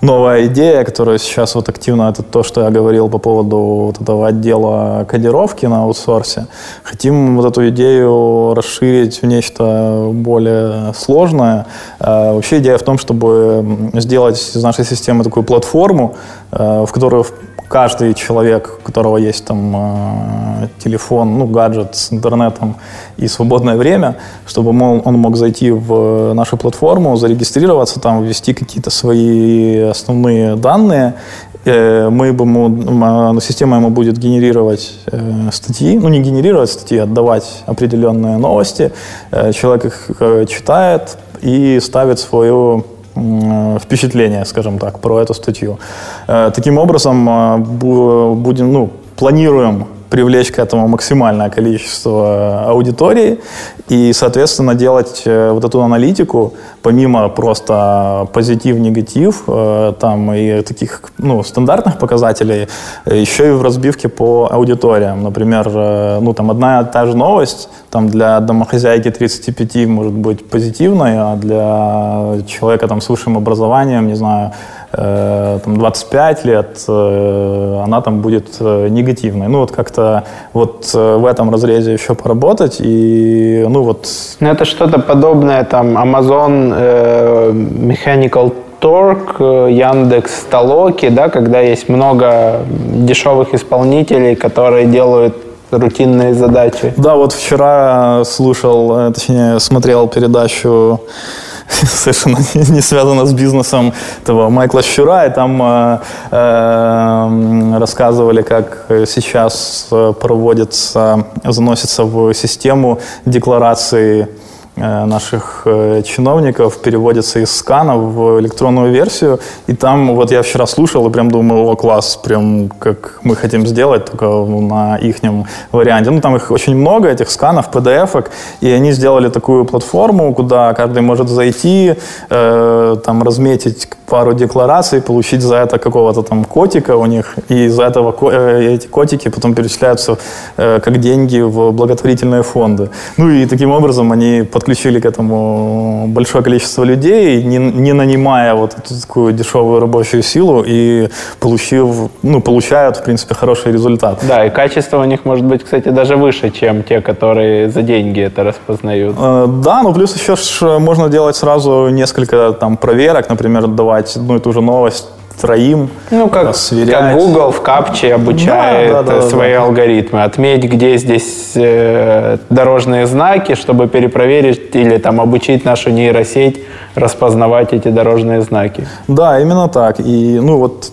новая идея, которая сейчас вот активно, это то, что я говорил по поводу вот этого отдела кодировки на аутсорсе. Хотим вот эту идею расширить в нечто более сложное. Вообще идея в том, чтобы сделать из нашей системы такую платформу, в которую каждый человек, у которого есть там э, телефон, ну, гаджет с интернетом и свободное время, чтобы он мог зайти в нашу платформу, зарегистрироваться там, ввести какие-то свои основные данные, э, мы бы ему, ну, система ему будет генерировать э, статьи, ну не генерировать статьи, отдавать определенные новости, э, человек их э, читает и ставит свою впечатление, скажем так, про эту статью. Э, таким образом, э, будем, ну, планируем привлечь к этому максимальное количество аудитории и, соответственно, делать э, вот эту аналитику, помимо просто позитив-негатив, э, там и таких ну, стандартных показателей, еще и в разбивке по аудиториям. Например, э, ну, там одна и та же новость там, для домохозяйки 35 может быть позитивной, а для человека там, с высшим образованием, не знаю, Э, там, 25 лет, она там будет негативной. Ну, вот как-то вот в этом разрезе еще поработать и, ну, вот... Ну, это что-то подобное, там, Amazon Mechanical Torque, Яндекс Толоки, да, когда есть много дешевых исполнителей, которые делают рутинные задачи. Да, вот вчера слушал, точнее, смотрел передачу *laughs* совершенно не связано с бизнесом этого Майкла Щура, и там э, э, рассказывали, как сейчас проводится, заносится в систему декларации Э, наших э, чиновников переводится из скана в электронную версию. И там, вот я вчера слушал и прям думаю, о, класс, прям как мы хотим сделать, только на их варианте. Ну, там их очень много, этих сканов, PDF-ок, и они сделали такую платформу, куда каждый может зайти, э, там разметить пару деклараций, получить за это какого-то там котика у них, и за этого э, эти котики потом перечисляются э, как деньги в благотворительные фонды. Ну и таким образом они подключили к этому большое количество людей, не, не нанимая вот эту такую дешевую рабочую силу и получив, ну, получают, в принципе, хороший результат. Да, и качество у них может быть, кстати, даже выше, чем те, которые за деньги это распознают. Э, да, ну плюс еще можно делать сразу несколько там проверок, например, давать одну и ту же новость троим ну, как, сверять. как Google в капче обучает да, да, да, свои да. алгоритмы. Отметь, где здесь э, дорожные знаки, чтобы перепроверить или там обучить нашу нейросеть распознавать эти дорожные знаки. Да, именно так. И ну вот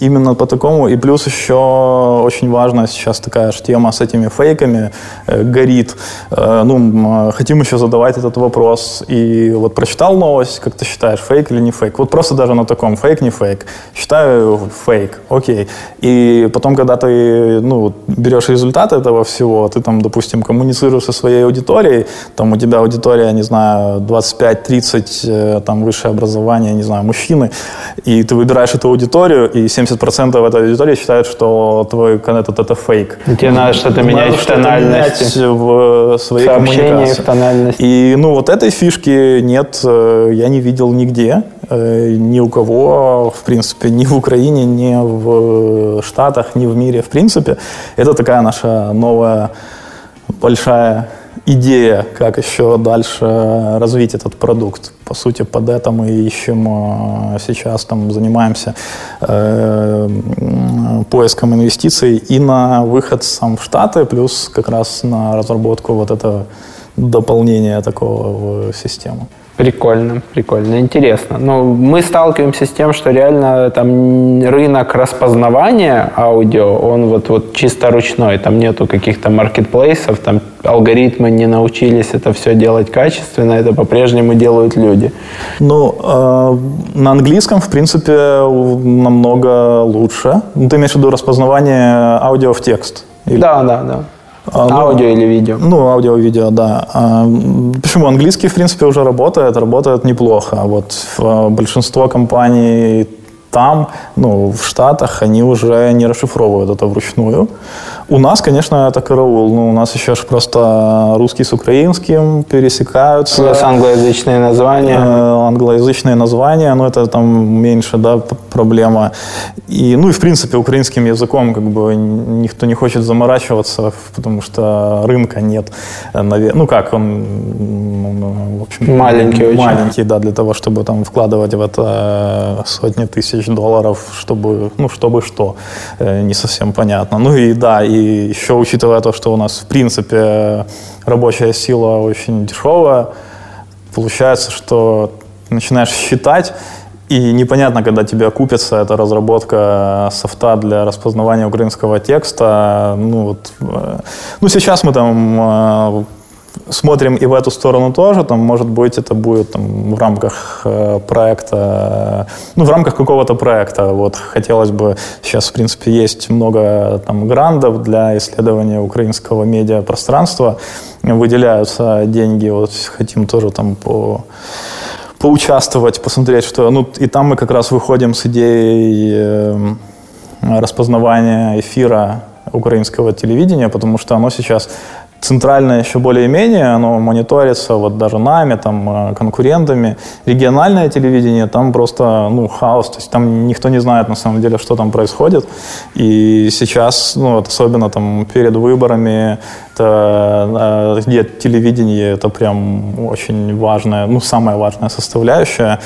именно по такому. И плюс еще очень важная сейчас такая же тема с этими фейками э, горит. Э, ну, хотим еще задавать этот вопрос. И вот прочитал новость, как ты считаешь, фейк или не фейк? Вот просто даже на таком, фейк, не фейк. Считаю фейк, окей. И потом, когда ты ну, берешь результаты этого всего, ты там, допустим, коммуницируешь со своей аудиторией, там у тебя аудитория, не знаю, 25-30 Э, там высшее образование, не знаю, мужчины, и ты выбираешь эту аудиторию, и 70% этой аудитории считают, что твой контент это фейк. И тебе надо что-то менять в тональности. Менять в своей коммуникации. в тональности. И ну вот этой фишки нет, э, я не видел нигде, э, ни у кого, в принципе, ни в Украине, ни в Штатах, ни в мире, в принципе. Это такая наша новая большая идея, как еще дальше развить этот продукт. По сути, под это мы ищем э, сейчас, там, занимаемся э, поиском инвестиций и на выход сам в Штаты, плюс как раз на разработку вот этого дополнения такого в систему. Прикольно, прикольно, интересно. Но ну, мы сталкиваемся с тем, что реально там рынок распознавания аудио, он вот, вот чисто ручной, там нету каких-то маркетплейсов, там алгоритмы не научились это все делать качественно, это по-прежнему делают люди. Ну, э, на английском, в принципе, намного лучше. Ты имеешь в виду распознавание аудио в текст? Или? Да, да, да. А, ну, аудио или видео? Ну, аудио и видео, да. А, почему? Английский, в принципе, уже работает, работает неплохо. Вот в, большинство компаний там, ну, в Штатах, они уже не расшифровывают это вручную. У нас, конечно, это караул. Ну, у нас еще ж просто русский с украинским пересекаются. Плюс англоязычные названия. Э, англоязычные названия, но это там меньше, да, проблема. И, ну и, в принципе, украинским языком как бы никто не хочет заморачиваться, потому что рынка нет. Ну как, он, в общем, маленький, маленький, очень. да, для того, чтобы там вкладывать в это сотни тысяч долларов, чтобы, ну, чтобы что, э, не совсем понятно. Ну и да, и еще учитывая то, что у нас, в принципе, рабочая сила очень дешевая, получается, что начинаешь считать, и непонятно, когда тебе окупится эта разработка софта для распознавания украинского текста. Ну, вот, э, ну сейчас мы там э, смотрим и в эту сторону тоже. Там, может быть, это будет там, в рамках э, проекта, ну, в рамках какого-то проекта. Вот хотелось бы, сейчас, в принципе, есть много там грандов для исследования украинского медиапространства. Выделяются деньги, вот хотим тоже там по поучаствовать, посмотреть, что... Ну, и там мы как раз выходим с идеей э, распознавания эфира украинского телевидения, потому что оно сейчас центральное еще более-менее, оно мониторится вот даже нами, там, э, конкурентами. Региональное телевидение, там просто, ну, хаос, то есть там никто не знает на самом деле, что там происходит. И сейчас, ну, вот особенно там перед выборами, это, э, где телевидение, это прям очень важная, ну, самая важная составляющая.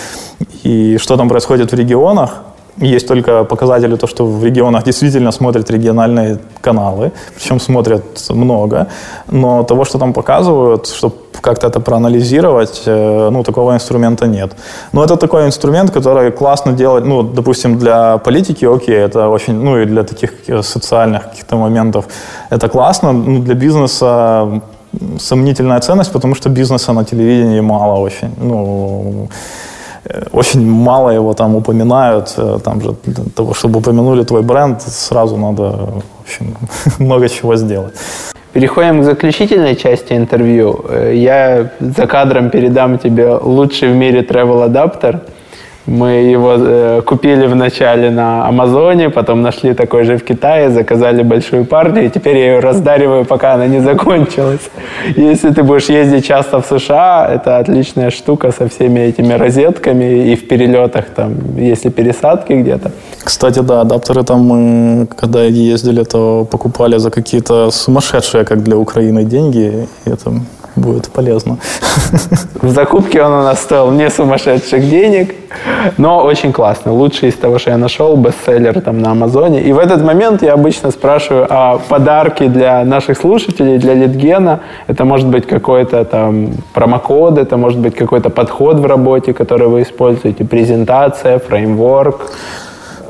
И что там происходит в регионах, есть только показатели, то, что в регионах действительно смотрят региональные каналы, причем смотрят много, но того, что там показывают, чтобы как-то это проанализировать, э, ну, такого инструмента нет. Но это такой инструмент, который классно делать, ну, допустим, для политики, окей, это очень, ну, и для таких социальных каких-то моментов это классно, ну, для бизнеса сомнительная ценность, потому что бизнеса на телевидении мало очень. Ну, очень мало его там упоминают. Э, там же для того, чтобы упомянули твой бренд, сразу надо в общем, *laughs* много чего сделать. Переходим к заключительной части интервью. Э, я за кадром передам тебе лучший в мире travel адаптер – мы его э, купили вначале на Амазоне, потом нашли такой же в Китае, заказали большую партию, и теперь я ее раздариваю, пока она не закончилась. Если ты будешь ездить часто в США, это отличная штука со всеми этими розетками и в перелетах, там, если пересадки где-то. Кстати, да, адаптеры там когда ездили, то покупали за какие-то сумасшедшие, как для Украины, деньги. И это будет полезно. В закупке он у нас стоил не сумасшедших денег, но очень классно. Лучший из того, что я нашел, бестселлер там на Амазоне. И в этот момент я обычно спрашиваю о подарке для наших слушателей, для Литгена. Это может быть какой-то там промокод, это может быть какой-то подход в работе, который вы используете, презентация, фреймворк.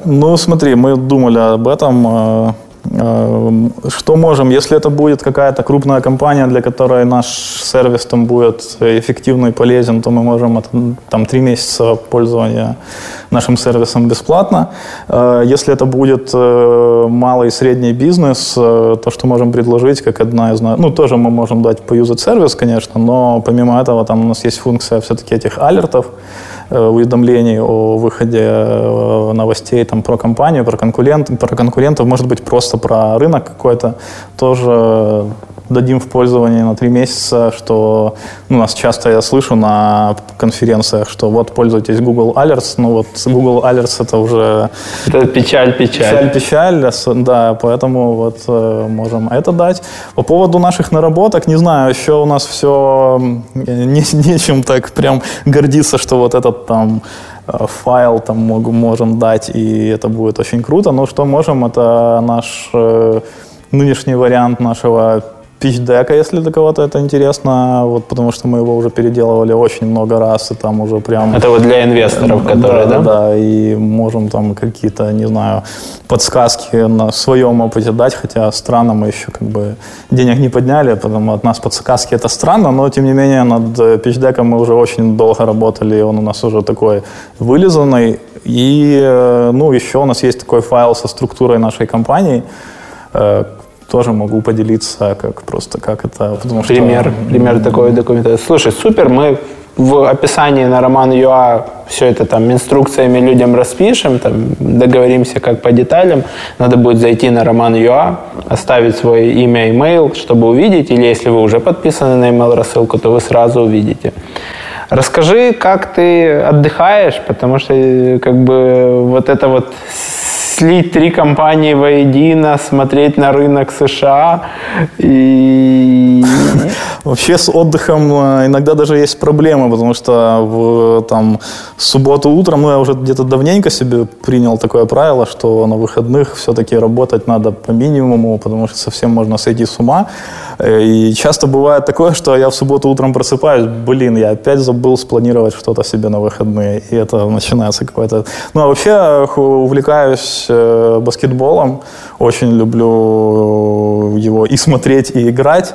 Ну, смотри, мы думали об этом э, что можем, если это будет какая-то крупная компания, для которой наш сервис там будет эффективный и полезен, то мы можем там три месяца пользования нашим сервисом бесплатно. Э, если это будет э, малый и средний бизнес, э, то, что можем предложить, как одна из... Ну, тоже мы можем дать поюзать сервис, конечно, но помимо этого там у нас есть функция все-таки этих алертов, уведомлений о выходе новостей там, про компанию, про, конкурент, про конкурентов, может быть, просто про рынок какой-то, тоже дадим в пользование на три месяца, что ну, нас часто я слышу на конференциях, что вот пользуйтесь Google Alerts, ну вот Google Alerts это уже... Это печаль-печаль. Печаль-печаль, да, поэтому вот э, можем это дать. По поводу наших наработок, не знаю, еще у нас все не, нечем так прям гордиться, что вот этот там э, файл там можем дать, и это будет очень круто. Но что можем, это наш э, нынешний вариант нашего пич-дека, если для кого-то это интересно, вот потому что мы его уже переделывали очень много раз, и там уже прям... Это вот для инвесторов, которые, да? Да, да, и можем там какие-то, не знаю, подсказки на своем опыте дать, хотя странно, мы еще как бы денег не подняли, потому от нас подсказки это странно, но тем не менее над пич-деком мы уже очень долго работали, и он у нас уже такой вылизанный, и, э, ну, еще у нас есть такой файл со структурой нашей компании, э, тоже могу поделиться, как просто как это. Потому пример, что, пример такой документа. Слушай, супер, мы в описании на роман ЮА все это там инструкциями людям распишем, там договоримся как по деталям. Надо будет зайти на роман ЮА, оставить свое имя, имейл, чтобы увидеть, или если вы уже подписаны на email рассылку, то вы сразу увидите. Расскажи, как ты отдыхаешь, потому что как бы вот это вот слить три компании воедино, смотреть на рынок США и... Вообще с отдыхом э, иногда даже есть проблемы, потому что в там, субботу утром, ну я уже где-то давненько себе принял такое правило, что на выходных все-таки работать надо по минимуму, потому что совсем можно сойти с ума. Э, и часто бывает такое, что я в субботу утром просыпаюсь, блин, я опять забыл спланировать что-то себе на выходные, и это начинается какое-то... Ну а вообще э, увлекаюсь Э, баскетболом. Очень люблю его и смотреть, и играть.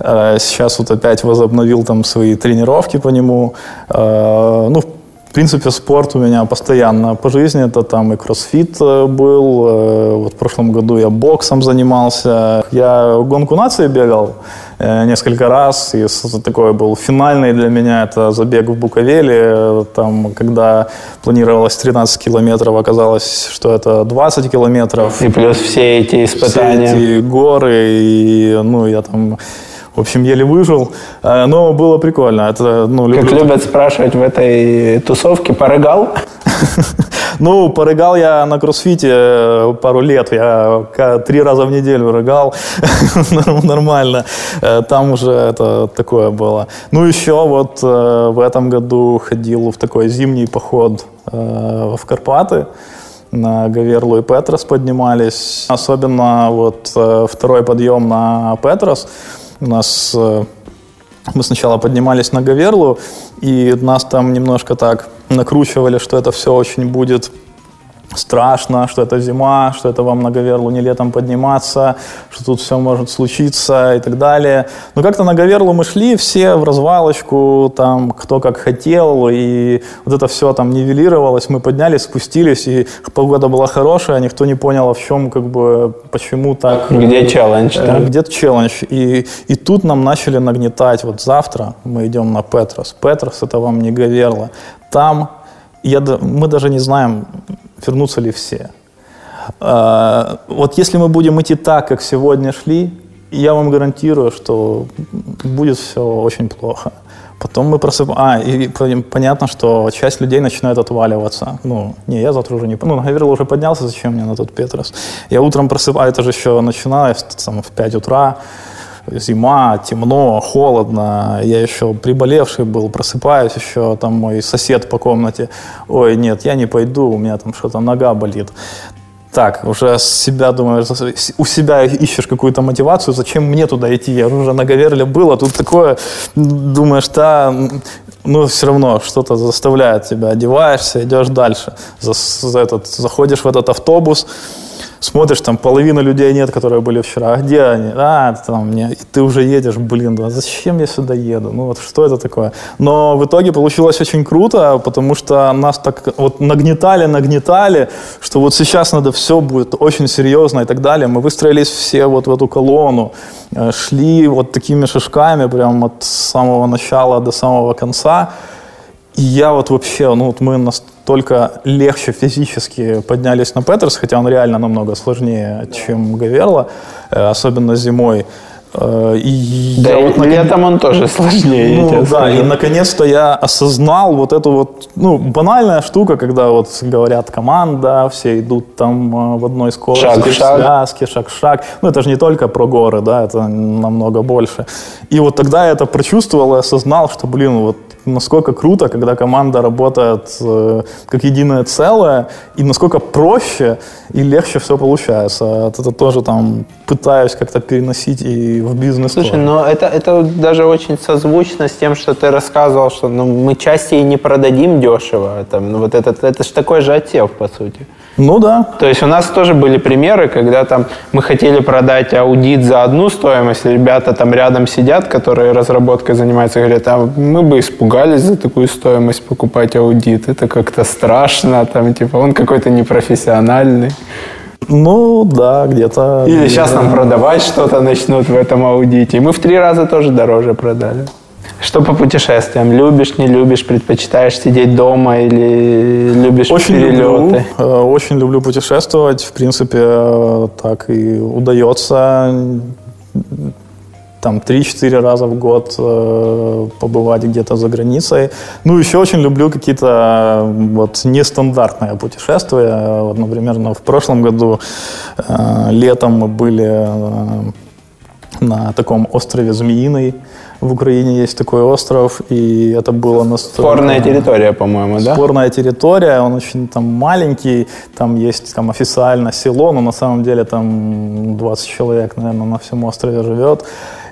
Э, сейчас вот опять возобновил там свои тренировки по нему. Э, ну, в принципе, спорт у меня постоянно по жизни. Это там и кроссфит был. Вот в прошлом году я боксом занимался. Я гонку нации бегал. Э, несколько раз. И такой был финальный для меня это забег в Буковеле. Там, когда планировалось 13 километров, оказалось, что это 20 километров. И плюс все эти испытания. Все эти горы. И, ну, я там в общем, еле выжил. Э, но было прикольно. Это, ну, люблю... Как любят спрашивать в этой тусовке, порыгал? *laughs* Ну, порыгал я на кроссфите э, пару лет. Я три раза в неделю рыгал. *laughs* Нормально. Э, там уже это такое было. Ну, еще вот в этом году ходил в такой зимний поход в Карпаты на Гаверлу и Петрос поднимались. Особенно вот второй подъем на Петрос у нас э, мы сначала поднимались на Гаверлу, и нас там немножко так накручивали, что это все очень будет страшно, что это зима, что это вам на Говерлу не летом подниматься, что тут все может случиться и так далее. Но как-то на Говерлу мы шли все в развалочку, там кто как хотел, и вот это все там нивелировалось. Мы поднялись, спустились, и погода была хорошая, никто не понял, а в чем, как бы, почему так. Где челлендж, Э, да? Где-то челлендж. И, и тут нам начали нагнетать. Вот завтра мы идем на Петрос. Петрос это вам не Гаверла. Там я, мы даже не знаем, вернутся ли все. А, Вот если мы будем идти так, как сегодня шли, я вам гарантирую, что будет все очень плохо. Потом мы просыпаемся. А, и пон- понятно, что часть людей начинает отваливаться. Ну, не, я завтра уже не... Ну, Гаверла уже поднялся, зачем мне на тот Петрос? Я утром просыпаюсь, это же еще начиналось там, в 5 утра. Зима, темно, холодно. Я еще приболевший был, просыпаюсь еще, там мой сосед по комнате. Ой, нет, я не пойду, у меня там что-то нога болит. Так, уже себя думаешь, у себя ищешь какую-то мотивацию, зачем мне туда идти? Я уже на Говерле был, а тут такое, думаешь, да, ну все равно что-то заставляет тебя, одеваешься, идешь дальше. За, за этот, заходишь в этот автобус, смотришь, там половина людей нет, которые были вчера. А где они? А, там мне. И ты уже едешь, блин, да зачем я сюда еду? Ну вот что это такое? Но в итоге получилось очень круто, потому что нас так вот нагнетали, нагнетали, что вот сейчас надо все будет очень серьезно и так далее. Мы выстроились все вот в эту колонну, э, шли вот такими шажками прям от самого начала до самого конца. И я вот вообще, ну вот мы настолько легче физически поднялись на Петерс, хотя он реально намного сложнее, чем Гаверла, э, особенно зимой. Э, И Да, я и вот наконец- летом он тоже сложнее, я ну, да, скажу. и наконец-то я осознал вот эту вот, ну, банальная штука, когда вот говорят команда, все идут там э, в одной скорости, Шаг в в шаг. связке, шаг в шаг. Ну, это же не только про горы, да, это намного больше. И вот тогда я это прочувствовал и осознал, что, блин, вот насколько круто, когда команда работает э, как единое целое, и насколько проще и легче все получается. Это тоже там пытаюсь как-то переносить и в бизнес Слушай, тоже. но это, это даже очень созвучно с тем, что ты рассказывал, что ну, мы части и не продадим дешево. Это, ну, вот этот, это же такой же отсев, по сути. Ну да, То есть у нас тоже были примеры, когда там мы хотели продать аудит за одну стоимость, ребята там рядом сидят, которые разработкой занимаются, говорят, а мы бы испугались за такую стоимость покупать аудит, это как-то страшно, там типа он какой-то непрофессиональный. Ну да, где-то. Или сейчас да. нам продавать что-то начнут в этом аудите. Мы в три раза тоже дороже продали. Что по путешествиям? Любишь, не любишь, предпочитаешь сидеть дома или любишь Очень перелеты? люблю, э, очень люблю путешествовать. В принципе, э, так и удается там 3-4 раза в год э, побывать где-то за границей. Ну, еще очень люблю какие-то вот нестандартные путешествия. Вот, например, ну, в прошлом году э, летом мы были э, на таком острове Змеиный. В Украине есть такой остров, и это было настолько... Спорная территория, по-моему, да? Спорная территория, он очень там маленький, там есть там официально село, но на самом деле там 20 человек, наверное, на всем острове живет.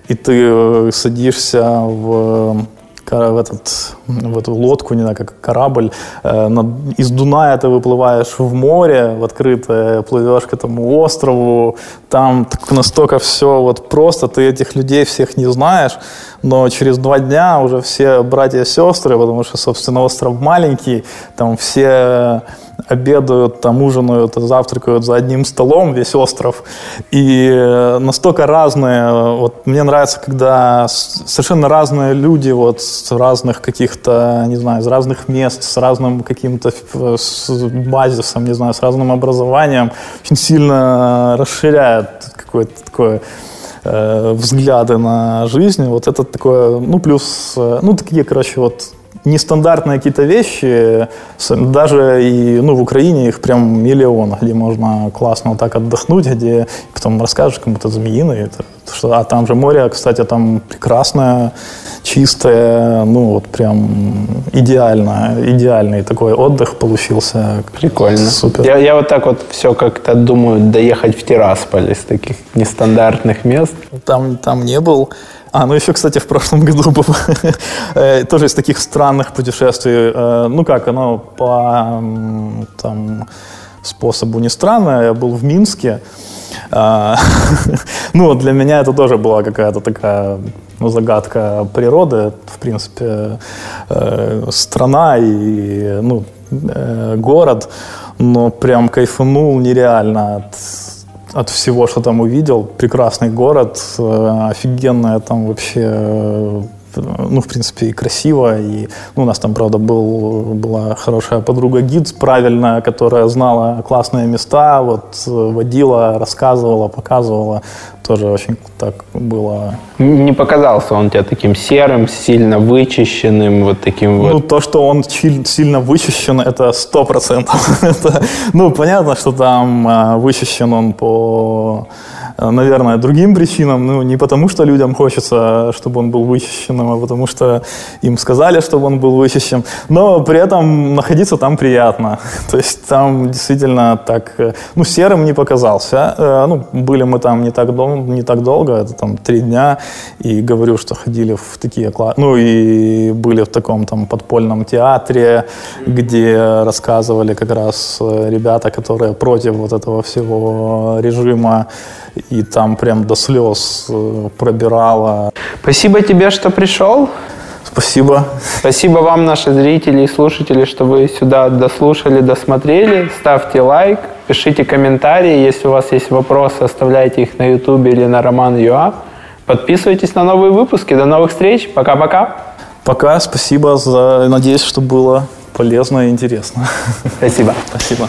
И ты э, садишься в в, этот, в эту лодку, не знаю, как корабль. э, из Дуная ты выплываешь в море, в открытое, плывешь к этому острову. Там так настолько все вот просто, ты этих людей всех не знаешь, но через два дня уже все братья сестры, потому что, собственно, остров маленький, там все обедают, там ужинают, завтракают за одним столом весь остров. И э, настолько разные, вот мне нравится, когда совершенно разные люди вот с разных каких-то, не знаю, из разных мест, с разным каким-то базисом, не знаю, с разным образованием, очень сильно расширяет какое-то такое э, взгляды на жизнь. Вот это такое, ну, плюс, э, ну, такие, короче, вот нестандартные какие-то вещи, даже и, ну, в Украине их прям миллион, где можно классно вот так отдохнуть, где потом расскажешь кому-то змеиный, это, что, а там же море, кстати, там прекрасное, чистое, ну, вот прям идеально, идеальный такой отдых получился. Прикольно. Супер. Я, я вот так вот все как-то думаю доехать в Тирасполь из таких нестандартных мест. Там, там не был. А, ну еще, кстати, в прошлом году *laughs* был э, тоже из таких странных путешествий. Э, Ну как, оно по там способу. Не странно, я был в Минске. А, *laughs* ну, для меня это тоже была какая-то такая ну, загадка природы. В принципе, э, страна и ну, э, город. Но прям кайфанул нереально от от всего, что там увидел. Прекрасный город, э, офигенная там вообще ну, в принципе, и красиво. И, ну, у нас там, правда, был, была хорошая подруга-гид, правильная, которая знала классные места, вот водила, рассказывала, показывала. Тоже очень так было. Не показался он тебе таким серым, сильно вычищенным, вот таким вот? Ну, то, что он сильно вычищен, это сто процентов. *laughs* ну, понятно, что там а, вычищен он по наверное, другим причинам. Ну, не потому, что людям хочется, чтобы он был вычищенным, а потому что им сказали, чтобы он был вычищен. Но при этом находиться там приятно. *laughs* То есть там действительно так... Э, ну, серым не показался. Э, ну, были мы там не так, дол- не так долго, это там три дня. И говорю, что ходили в такие... Ну, и были в таком там подпольном театре, где рассказывали как раз ребята, которые против вот этого всего режима и там прям до слез э, пробирало. Спасибо тебе, что пришел. Спасибо. Спасибо вам, наши зрители и слушатели, что вы сюда дослушали, досмотрели. Ставьте лайк, пишите комментарии. Если у вас есть вопросы, оставляйте их на YouTube или на Роман.ua. Подписывайтесь на новые выпуски. До новых встреч. Пока-пока. Пока. Спасибо. За... Надеюсь, что было полезно и интересно. Спасибо. Спасибо.